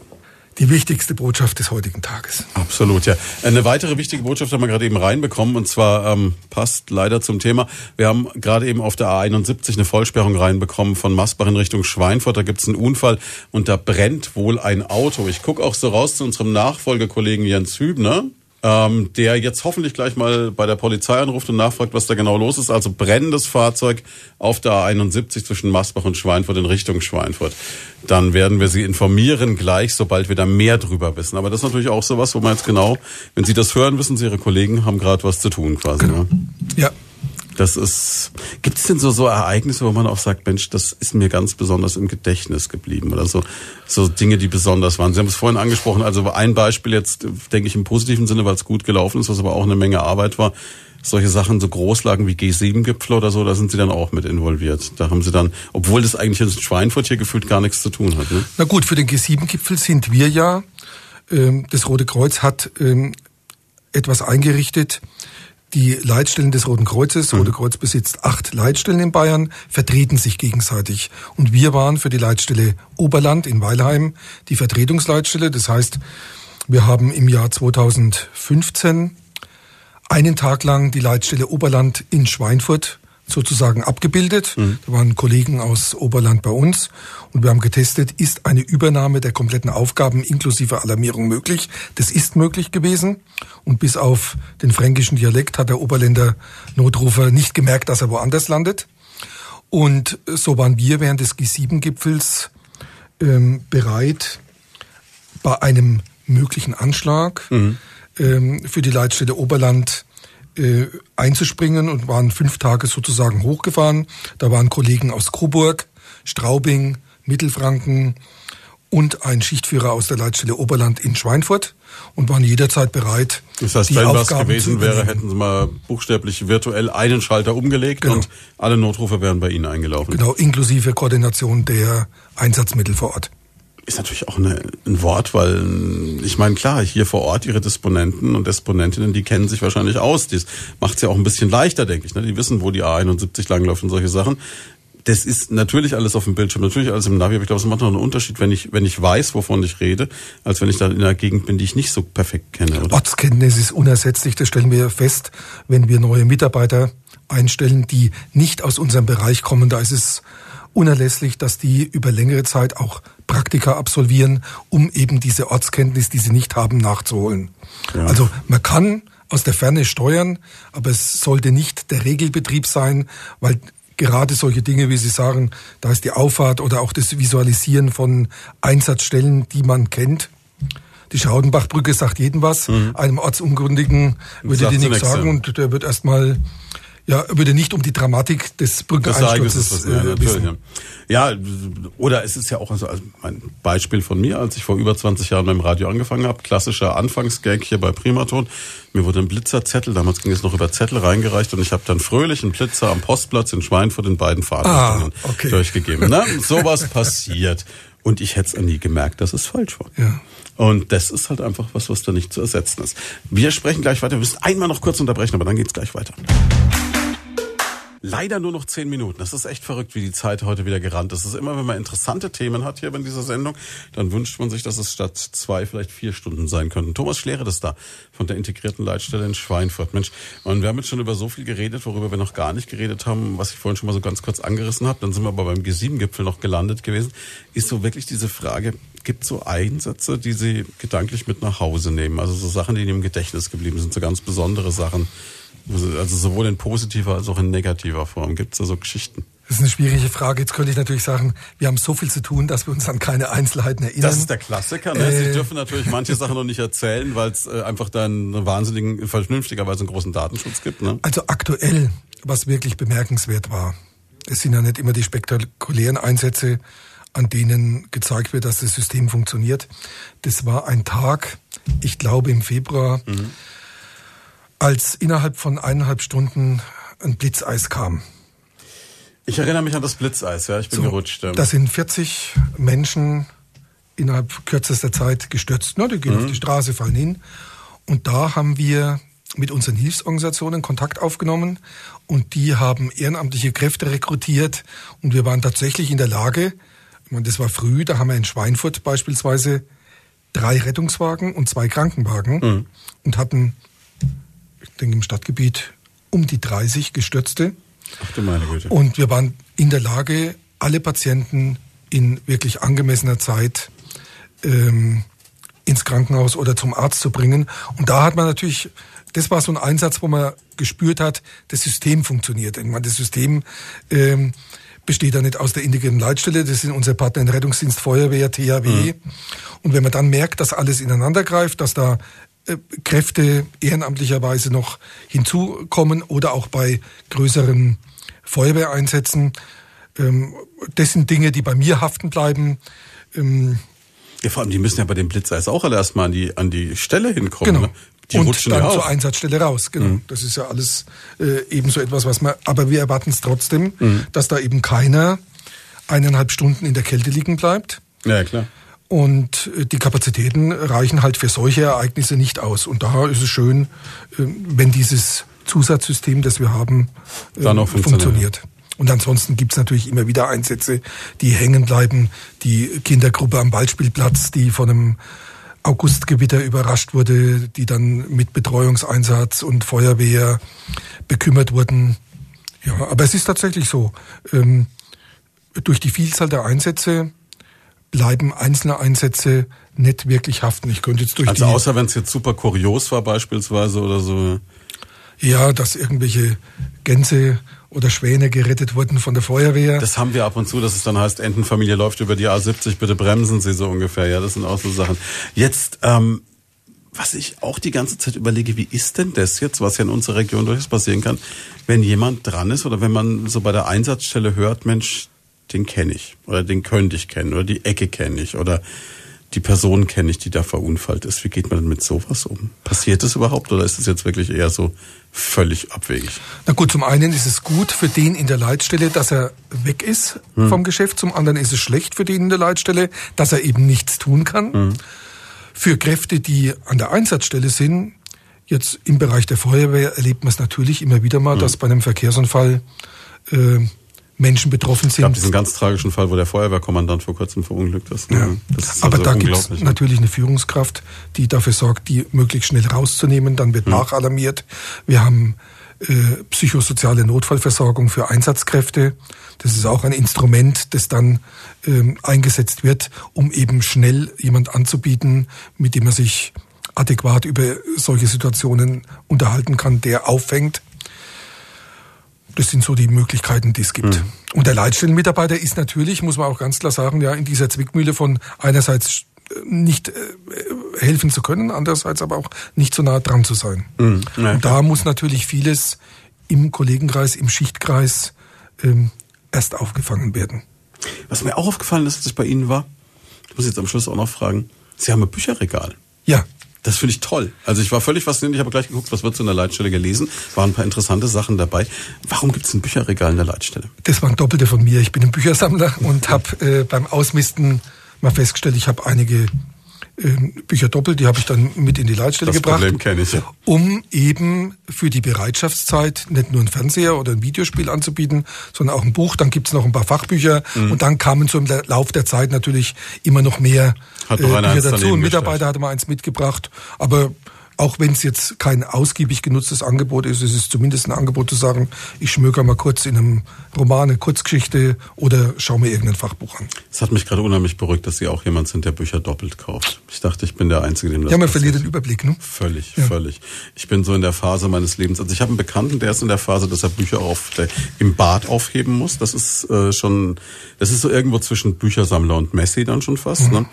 die wichtigste Botschaft des heutigen Tages. Absolut, ja. Eine weitere wichtige Botschaft haben wir gerade eben reinbekommen und zwar ähm, passt leider zum Thema. Wir haben gerade eben auf der A71 eine Vollsperrung reinbekommen von Masbach in Richtung Schweinfurt. Da gibt es einen Unfall und da brennt wohl ein Auto. Ich gucke auch so raus zu unserem Nachfolgekollegen Jens Hübner ähm, der jetzt hoffentlich gleich mal bei der Polizei anruft und nachfragt, was da genau los ist. Also brennendes Fahrzeug auf der A71 zwischen Masbach und Schweinfurt in Richtung Schweinfurt. Dann werden wir Sie informieren gleich, sobald wir da mehr drüber wissen. Aber das ist natürlich auch sowas, wo man jetzt genau, wenn Sie das hören, wissen Sie, Ihre Kollegen haben gerade was zu tun quasi. Genau. Ne? Ja. Das ist. Gibt es denn so so Ereignisse, wo man auch sagt, Mensch, das ist mir ganz besonders im Gedächtnis geblieben oder so so Dinge, die besonders waren? Sie haben es vorhin angesprochen. Also ein Beispiel jetzt, denke ich im positiven Sinne, weil es gut gelaufen ist, was aber auch eine Menge Arbeit war. Solche Sachen, so Großlagen wie G7-Gipfel oder so, da sind Sie dann auch mit involviert. Da haben Sie dann, obwohl das eigentlich in Schweinfurt hier gefühlt gar nichts zu tun hat. Ne? Na gut, für den G7-Gipfel sind wir ja. Ähm, das Rote Kreuz hat ähm, etwas eingerichtet die Leitstellen des Roten Kreuzes, mhm. Rote Kreuz besitzt acht Leitstellen in Bayern, vertreten sich gegenseitig. Und wir waren für die Leitstelle Oberland in Weilheim die Vertretungsleitstelle. Das heißt, wir haben im Jahr 2015 einen Tag lang die Leitstelle Oberland in Schweinfurt sozusagen abgebildet. Mhm. Da waren Kollegen aus Oberland bei uns und wir haben getestet, ist eine Übernahme der kompletten Aufgaben inklusive Alarmierung möglich. Das ist möglich gewesen und bis auf den fränkischen Dialekt hat der Oberländer Notrufer nicht gemerkt, dass er woanders landet. Und so waren wir während des G7-Gipfels ähm, bereit, bei einem möglichen Anschlag mhm. ähm, für die Leitstelle Oberland äh, einzuspringen und waren fünf Tage sozusagen hochgefahren. Da waren Kollegen aus Coburg, Straubing, Mittelfranken und ein Schichtführer aus der Leitstelle Oberland in Schweinfurt und waren jederzeit bereit. Das heißt, wenn was gewesen wäre, hätten sie mal buchstäblich virtuell einen Schalter umgelegt genau. und alle Notrufe wären bei Ihnen eingelaufen. Genau, inklusive Koordination der Einsatzmittel vor Ort ist natürlich auch eine, ein Wort, weil ich meine, klar, hier vor Ort ihre Disponenten und Disponentinnen, die kennen sich wahrscheinlich aus. Das macht es ja auch ein bisschen leichter, denke ich. Ne? Die wissen, wo die A71 langläuft und solche Sachen. Das ist natürlich alles auf dem Bildschirm, natürlich alles im Navi, aber ich glaube, es macht noch einen Unterschied, wenn ich, wenn ich weiß, wovon ich rede, als wenn ich da in einer Gegend bin, die ich nicht so perfekt kenne. Oder? Ortskenntnis ist unersetzlich, das stellen wir fest, wenn wir neue Mitarbeiter einstellen, die nicht aus unserem Bereich kommen. Da ist es unerlässlich, dass die über längere Zeit auch Praktika absolvieren, um eben diese Ortskenntnis, die sie nicht haben, nachzuholen. Ja. Also man kann aus der Ferne steuern, aber es sollte nicht der Regelbetrieb sein, weil gerade solche Dinge, wie Sie sagen, da ist die Auffahrt oder auch das Visualisieren von Einsatzstellen, die man kennt. Die Schaudenbachbrücke sagt jedem was. Mhm. Einem Ortsungründigen würde die nichts sagen und der wird erstmal ja, würde nicht um die Dramatik des Brückeneinsturzes äh, wissen. Ja. ja, oder es ist ja auch also, ein Beispiel von mir, als ich vor über 20 Jahren beim Radio angefangen habe, klassischer Anfangsgag hier bei Primaton. Mir wurde ein Blitzerzettel, damals ging es noch über Zettel reingereicht und ich habe dann fröhlich einen Blitzer am Postplatz in Schweinfurt in beiden Fahrtrichtungen ah, okay. durchgegeben. Na, <laughs> sowas passiert. Und ich hätte es nie gemerkt, dass es falsch war. Ja. Und das ist halt einfach was, was da nicht zu ersetzen ist. Wir sprechen gleich weiter. Wir müssen einmal noch kurz unterbrechen, aber dann geht's gleich weiter. Leider nur noch zehn Minuten. Das ist echt verrückt, wie die Zeit heute wieder gerannt ist. Es ist immer, wenn man interessante Themen hat hier in dieser Sendung, dann wünscht man sich, dass es statt zwei vielleicht vier Stunden sein könnten. Thomas Schlere ist da von der integrierten Leitstelle in Schweinfurt. Mensch, und wir haben jetzt schon über so viel geredet, worüber wir noch gar nicht geredet haben, was ich vorhin schon mal so ganz kurz angerissen habe. Dann sind wir aber beim G7-Gipfel noch gelandet gewesen. Ist so wirklich diese Frage, gibt so Einsätze, die Sie gedanklich mit nach Hause nehmen? Also so Sachen, die Ihnen im Gedächtnis geblieben sind, so ganz besondere Sachen also sowohl in positiver als auch in negativer Form. Gibt es da so Geschichten? Das ist eine schwierige Frage. Jetzt könnte ich natürlich sagen, wir haben so viel zu tun, dass wir uns an keine Einzelheiten erinnern. Das ist der Klassiker. Ne? Äh, Sie dürfen natürlich manche Sachen noch nicht erzählen, weil es äh, einfach dann einen wahnsinnigen, vernünftigerweise einen großen Datenschutz gibt. Ne? Also aktuell, was wirklich bemerkenswert war, es sind ja nicht immer die spektakulären Einsätze, an denen gezeigt wird, dass das System funktioniert. Das war ein Tag, ich glaube im Februar, mhm als innerhalb von eineinhalb Stunden ein Blitzeis kam. Ich erinnere mich an das Blitzeis, ja, ich bin so, gerutscht. Da sind 40 Menschen innerhalb kürzester Zeit gestürzt. Ne? Die gehen mhm. auf die Straße, fallen hin. Und da haben wir mit unseren Hilfsorganisationen Kontakt aufgenommen und die haben ehrenamtliche Kräfte rekrutiert und wir waren tatsächlich in der Lage, ich meine, das war früh, da haben wir in Schweinfurt beispielsweise drei Rettungswagen und zwei Krankenwagen mhm. und hatten ich denke im Stadtgebiet, um die 30 Gestürzte. Ach du meine Güte. Und wir waren in der Lage, alle Patienten in wirklich angemessener Zeit ähm, ins Krankenhaus oder zum Arzt zu bringen. Und da hat man natürlich, das war so ein Einsatz, wo man gespürt hat, das System funktioniert. Ich meine, das System ähm, besteht ja nicht aus der integren Leitstelle, das sind unsere Partner in Rettungsdienst, Feuerwehr, THW. Mhm. Und wenn man dann merkt, dass alles ineinander greift, dass da Kräfte ehrenamtlicherweise noch hinzukommen oder auch bei größeren Feuerwehreinsätzen. Ähm, das sind Dinge, die bei mir haften bleiben. Ähm, ja, vor allem, die müssen ja bei dem Blitzeis auch alle erstmal an die, an die Stelle hinkommen. Genau. Ne? Die und dann ja zur Einsatzstelle raus. Genau. Mhm. Das ist ja alles äh, ebenso etwas, was man. Aber wir erwarten es trotzdem, mhm. dass da eben keiner eineinhalb Stunden in der Kälte liegen bleibt. Ja, klar. Und äh, die Kapazitäten reichen halt für solche Ereignisse nicht aus. Und da ist es schön, äh, wenn dieses Zusatzsystem, das wir haben, Dann auch funktioniert. Und ansonsten gibt's natürlich immer wieder Einsätze, die hängen bleiben. Die Kindergruppe am Waldspielplatz, die von einem Augustgewitter überrascht wurde, die dann mit Betreuungseinsatz und Feuerwehr bekümmert wurden. Ja, aber es ist tatsächlich so. Ähm, durch die Vielzahl der Einsätze bleiben einzelne Einsätze nicht wirklich haften. Ich könnte jetzt durch also außer wenn es jetzt super kurios war beispielsweise oder so. Ja, dass irgendwelche Gänse oder Schwäne gerettet wurden von der Feuerwehr. Das haben wir ab und zu, dass es dann heißt, Entenfamilie läuft über die A70, bitte bremsen Sie so ungefähr. Ja, das sind auch so Sachen. Jetzt, ähm, was ich auch die ganze Zeit überlege, wie ist denn das jetzt, was ja in unserer Region durchaus passieren kann, wenn jemand dran ist oder wenn man so bei der Einsatzstelle hört, Mensch, den kenne ich oder den könnte ich kennen oder die Ecke kenne ich oder die Person kenne ich, die da verunfallt ist. Wie geht man denn mit sowas um? Passiert das überhaupt oder ist es jetzt wirklich eher so völlig abwegig? Na gut, zum einen ist es gut für den in der Leitstelle, dass er weg ist hm. vom Geschäft. Zum anderen ist es schlecht für den in der Leitstelle, dass er eben nichts tun kann. Hm. Für Kräfte, die an der Einsatzstelle sind, jetzt im Bereich der Feuerwehr erlebt man es natürlich immer wieder mal, hm. dass bei einem Verkehrsunfall äh, Menschen betroffen sind. Es gab diesen ganz tragischen Fall, wo der Feuerwehrkommandant vor kurzem verunglückt ist. Ja. ist Aber also da gibt es natürlich eine Führungskraft, die dafür sorgt, die möglichst schnell rauszunehmen. Dann wird hm. nachalarmiert. Wir haben äh, psychosoziale Notfallversorgung für Einsatzkräfte. Das ist auch ein Instrument, das dann ähm, eingesetzt wird, um eben schnell jemand anzubieten, mit dem er sich adäquat über solche Situationen unterhalten kann, der auffängt das sind so die Möglichkeiten, die es gibt. Mhm. Und der Leitstellenmitarbeiter ist natürlich, muss man auch ganz klar sagen, ja, in dieser Zwickmühle von einerseits äh, nicht äh, helfen zu können, andererseits aber auch nicht so nah dran zu sein. Mhm. Ja. Und da muss natürlich vieles im Kollegenkreis, im Schichtkreis ähm, erst aufgefangen werden. Was mir auch aufgefallen ist, als ich bei Ihnen war, ich muss jetzt am Schluss auch noch fragen, Sie haben ein Bücherregal. Ja. Das finde ich toll. Also ich war völlig fasziniert. Ich habe gleich geguckt, was wird so in der Leitstelle gelesen. Waren ein paar interessante Sachen dabei. Warum gibt es ein Bücherregal in der Leitstelle? Das waren Doppelte von mir. Ich bin ein Büchersammler und habe äh, beim Ausmisten mal festgestellt, ich habe einige Bücher doppelt, die habe ich dann mit in die Leitstelle das gebracht. Ich. Ja. Um eben für die Bereitschaftszeit nicht nur ein Fernseher oder ein Videospiel anzubieten, sondern auch ein Buch. Dann gibt es noch ein paar Fachbücher mhm. und dann kamen so im Lauf der Zeit natürlich immer noch mehr Hat äh, Bücher dazu. Ein Mitarbeiter hatte mal eins mitgebracht, aber auch wenn es jetzt kein ausgiebig genutztes Angebot ist, ist es zumindest ein Angebot zu sagen, ich schmöker mal kurz in einem Roman, eine Kurzgeschichte oder schaue mir irgendein Fachbuch an. Es hat mich gerade unheimlich beruhigt, dass Sie auch jemand sind, der Bücher doppelt kauft. Ich dachte, ich bin der Einzige, dem das Ja, man verliert den Überblick, ne? Völlig, ja. völlig. Ich bin so in der Phase meines Lebens. Also ich habe einen Bekannten, der ist in der Phase, dass er Bücher auf im Bad aufheben muss. Das ist äh, schon, das ist so irgendwo zwischen Büchersammler und Messi dann schon fast. Mhm. Ne?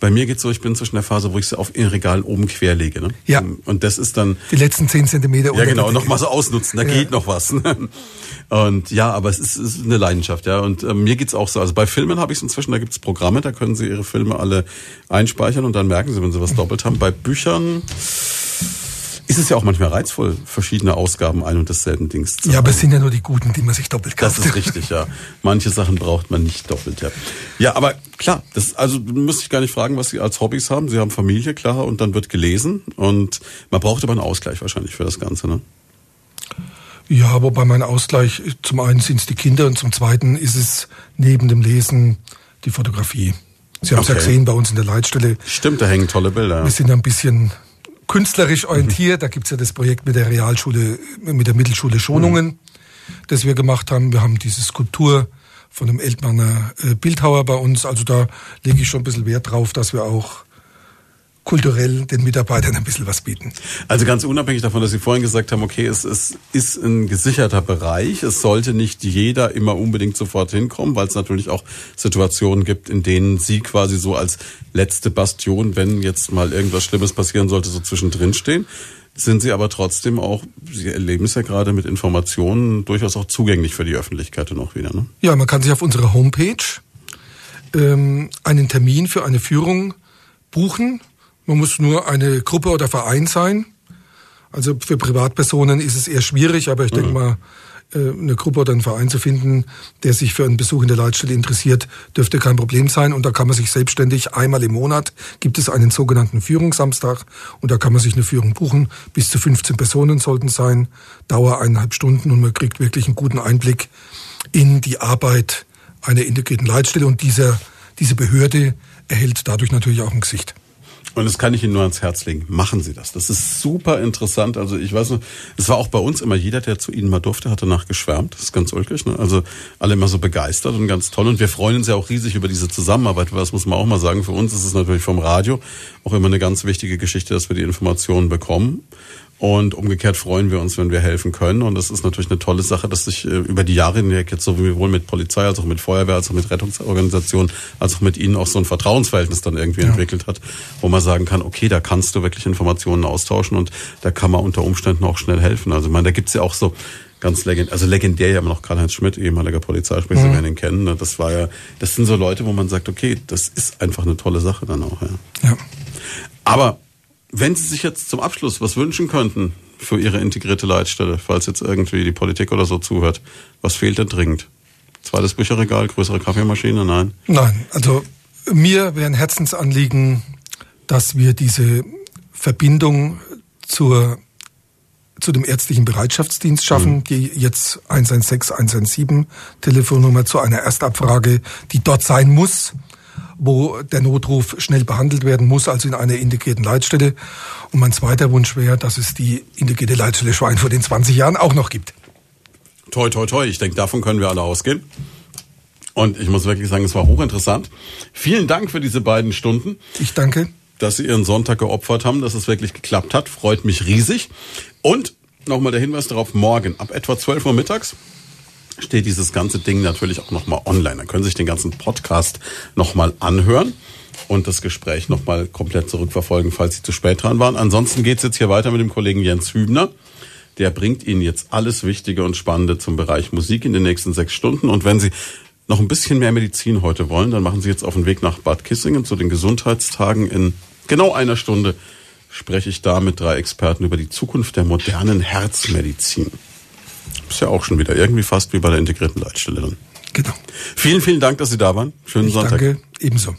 Bei mir geht's so, ich bin zwischen der Phase, wo ich sie auf in Regal oben quer lege. Ne? Ja. Und das ist dann... Die letzten zehn Zentimeter. Ja, genau, noch mal so ausnutzen, da ja. geht noch was. <laughs> Und ja, aber es ist, es ist eine Leidenschaft, ja. Und äh, mir geht's auch so. Also bei Filmen habe ich es inzwischen, da gibt's Programme, da können Sie Ihre Filme alle einspeichern und dann merken Sie, wenn Sie was doppelt haben. Bei Büchern ist es ja auch manchmal reizvoll, verschiedene Ausgaben ein und desselben Dings zu Ja, aber es sind ja nur die guten, die man sich doppelt kauft. Das ist richtig, ja. Manche Sachen braucht man nicht doppelt, ja. Ja, aber klar, das, also müsste ich gar nicht fragen, was Sie als Hobbys haben. Sie haben Familie, klar, und dann wird gelesen und man braucht aber einen Ausgleich wahrscheinlich für das Ganze, ne? Ja, wobei mein Ausgleich, zum einen sind es die Kinder und zum zweiten ist es neben dem Lesen die Fotografie. Sie haben es okay. ja gesehen bei uns in der Leitstelle. Stimmt, da hängen tolle Bilder. Wir sind ein bisschen künstlerisch orientiert. Da gibt's ja das Projekt mit der Realschule, mit der Mittelschule Schonungen, mhm. das wir gemacht haben. Wir haben diese Skulptur von einem Eltmanner äh, Bildhauer bei uns. Also da lege ich schon ein bisschen Wert drauf, dass wir auch kulturell den Mitarbeitern ein bisschen was bieten. Also ganz unabhängig davon, dass Sie vorhin gesagt haben, okay, es, es ist ein gesicherter Bereich, es sollte nicht jeder immer unbedingt sofort hinkommen, weil es natürlich auch Situationen gibt, in denen Sie quasi so als letzte Bastion, wenn jetzt mal irgendwas Schlimmes passieren sollte, so zwischendrin stehen. Sind Sie aber trotzdem auch, Sie erleben es ja gerade mit Informationen, durchaus auch zugänglich für die Öffentlichkeit und auch wieder, ne? Ja, man kann sich auf unserer Homepage ähm, einen Termin für eine Führung buchen man muss nur eine Gruppe oder Verein sein. Also für Privatpersonen ist es eher schwierig, aber ich mhm. denke mal, äh, eine Gruppe oder einen Verein zu finden, der sich für einen Besuch in der Leitstelle interessiert, dürfte kein Problem sein. Und da kann man sich selbstständig einmal im Monat gibt es einen sogenannten Führungssamstag und da kann man sich eine Führung buchen. Bis zu 15 Personen sollten sein, Dauer eineinhalb Stunden und man kriegt wirklich einen guten Einblick in die Arbeit einer integrierten Leitstelle und dieser, diese Behörde erhält dadurch natürlich auch ein Gesicht. Und das kann ich Ihnen nur ans Herz legen. Machen Sie das. Das ist super interessant. Also ich weiß noch, es war auch bei uns immer jeder, der zu Ihnen mal durfte, hat danach geschwärmt. Das ist ganz ulkig. Ne? Also alle immer so begeistert und ganz toll. Und wir freuen uns ja auch riesig über diese Zusammenarbeit. Das muss man auch mal sagen. Für uns ist es natürlich vom Radio auch immer eine ganz wichtige Geschichte, dass wir die Informationen bekommen. Und umgekehrt freuen wir uns, wenn wir helfen können. Und das ist natürlich eine tolle Sache, dass sich äh, über die Jahre hinweg jetzt sowohl mit Polizei als auch mit Feuerwehr, als auch mit Rettungsorganisationen, als auch mit Ihnen auch so ein Vertrauensverhältnis dann irgendwie ja. entwickelt hat, wo man sagen kann, okay, da kannst du wirklich Informationen austauschen und da kann man unter Umständen auch schnell helfen. Also ich meine, da gibt's ja auch so ganz legendär, also legendär ja immer noch Karl-Heinz Schmidt, ehemaliger Polizeisprecher, mhm. Sie werden ihn kennen. Ne? Das war ja, das sind so Leute, wo man sagt, okay, das ist einfach eine tolle Sache dann auch. Ja. ja. Aber wenn Sie sich jetzt zum Abschluss was wünschen könnten für Ihre integrierte Leitstelle, falls jetzt irgendwie die Politik oder so zuhört, was fehlt denn dringend? Zweites Bücherregal, größere Kaffeemaschine? Nein. Nein, also mir wäre ein Herzensanliegen, dass wir diese Verbindung zur zu dem ärztlichen Bereitschaftsdienst schaffen, mhm. die jetzt 116, 117 Telefonnummer zu einer Erstabfrage, die dort sein muss, wo der Notruf schnell behandelt werden muss, also in einer integrierten Leitstelle. Und mein zweiter Wunsch wäre, dass es die integrierte Leitstelle Schweinfurt in 20 Jahren auch noch gibt. Toi, toi, toi. Ich denke, davon können wir alle ausgehen. Und ich muss wirklich sagen, es war hochinteressant. Vielen Dank für diese beiden Stunden. Ich danke. Dass Sie Ihren Sonntag geopfert haben, dass es wirklich geklappt hat. Freut mich riesig. Und nochmal der Hinweis darauf, morgen ab etwa 12 Uhr mittags steht dieses ganze Ding natürlich auch nochmal online. Dann können Sie sich den ganzen Podcast nochmal anhören und das Gespräch nochmal komplett zurückverfolgen, falls Sie zu spät dran waren. Ansonsten geht's jetzt hier weiter mit dem Kollegen Jens Hübner. Der bringt Ihnen jetzt alles Wichtige und Spannende zum Bereich Musik in den nächsten sechs Stunden. Und wenn Sie noch ein bisschen mehr Medizin heute wollen, dann machen Sie jetzt auf den Weg nach Bad Kissingen zu den Gesundheitstagen. In genau einer Stunde spreche ich da mit drei Experten über die Zukunft der modernen Herzmedizin. Ist ja auch schon wieder irgendwie fast wie bei der integrierten Leitstelle dann. Genau. Vielen, vielen Dank, dass Sie da waren. Schönen ich Sonntag. Danke, ebenso.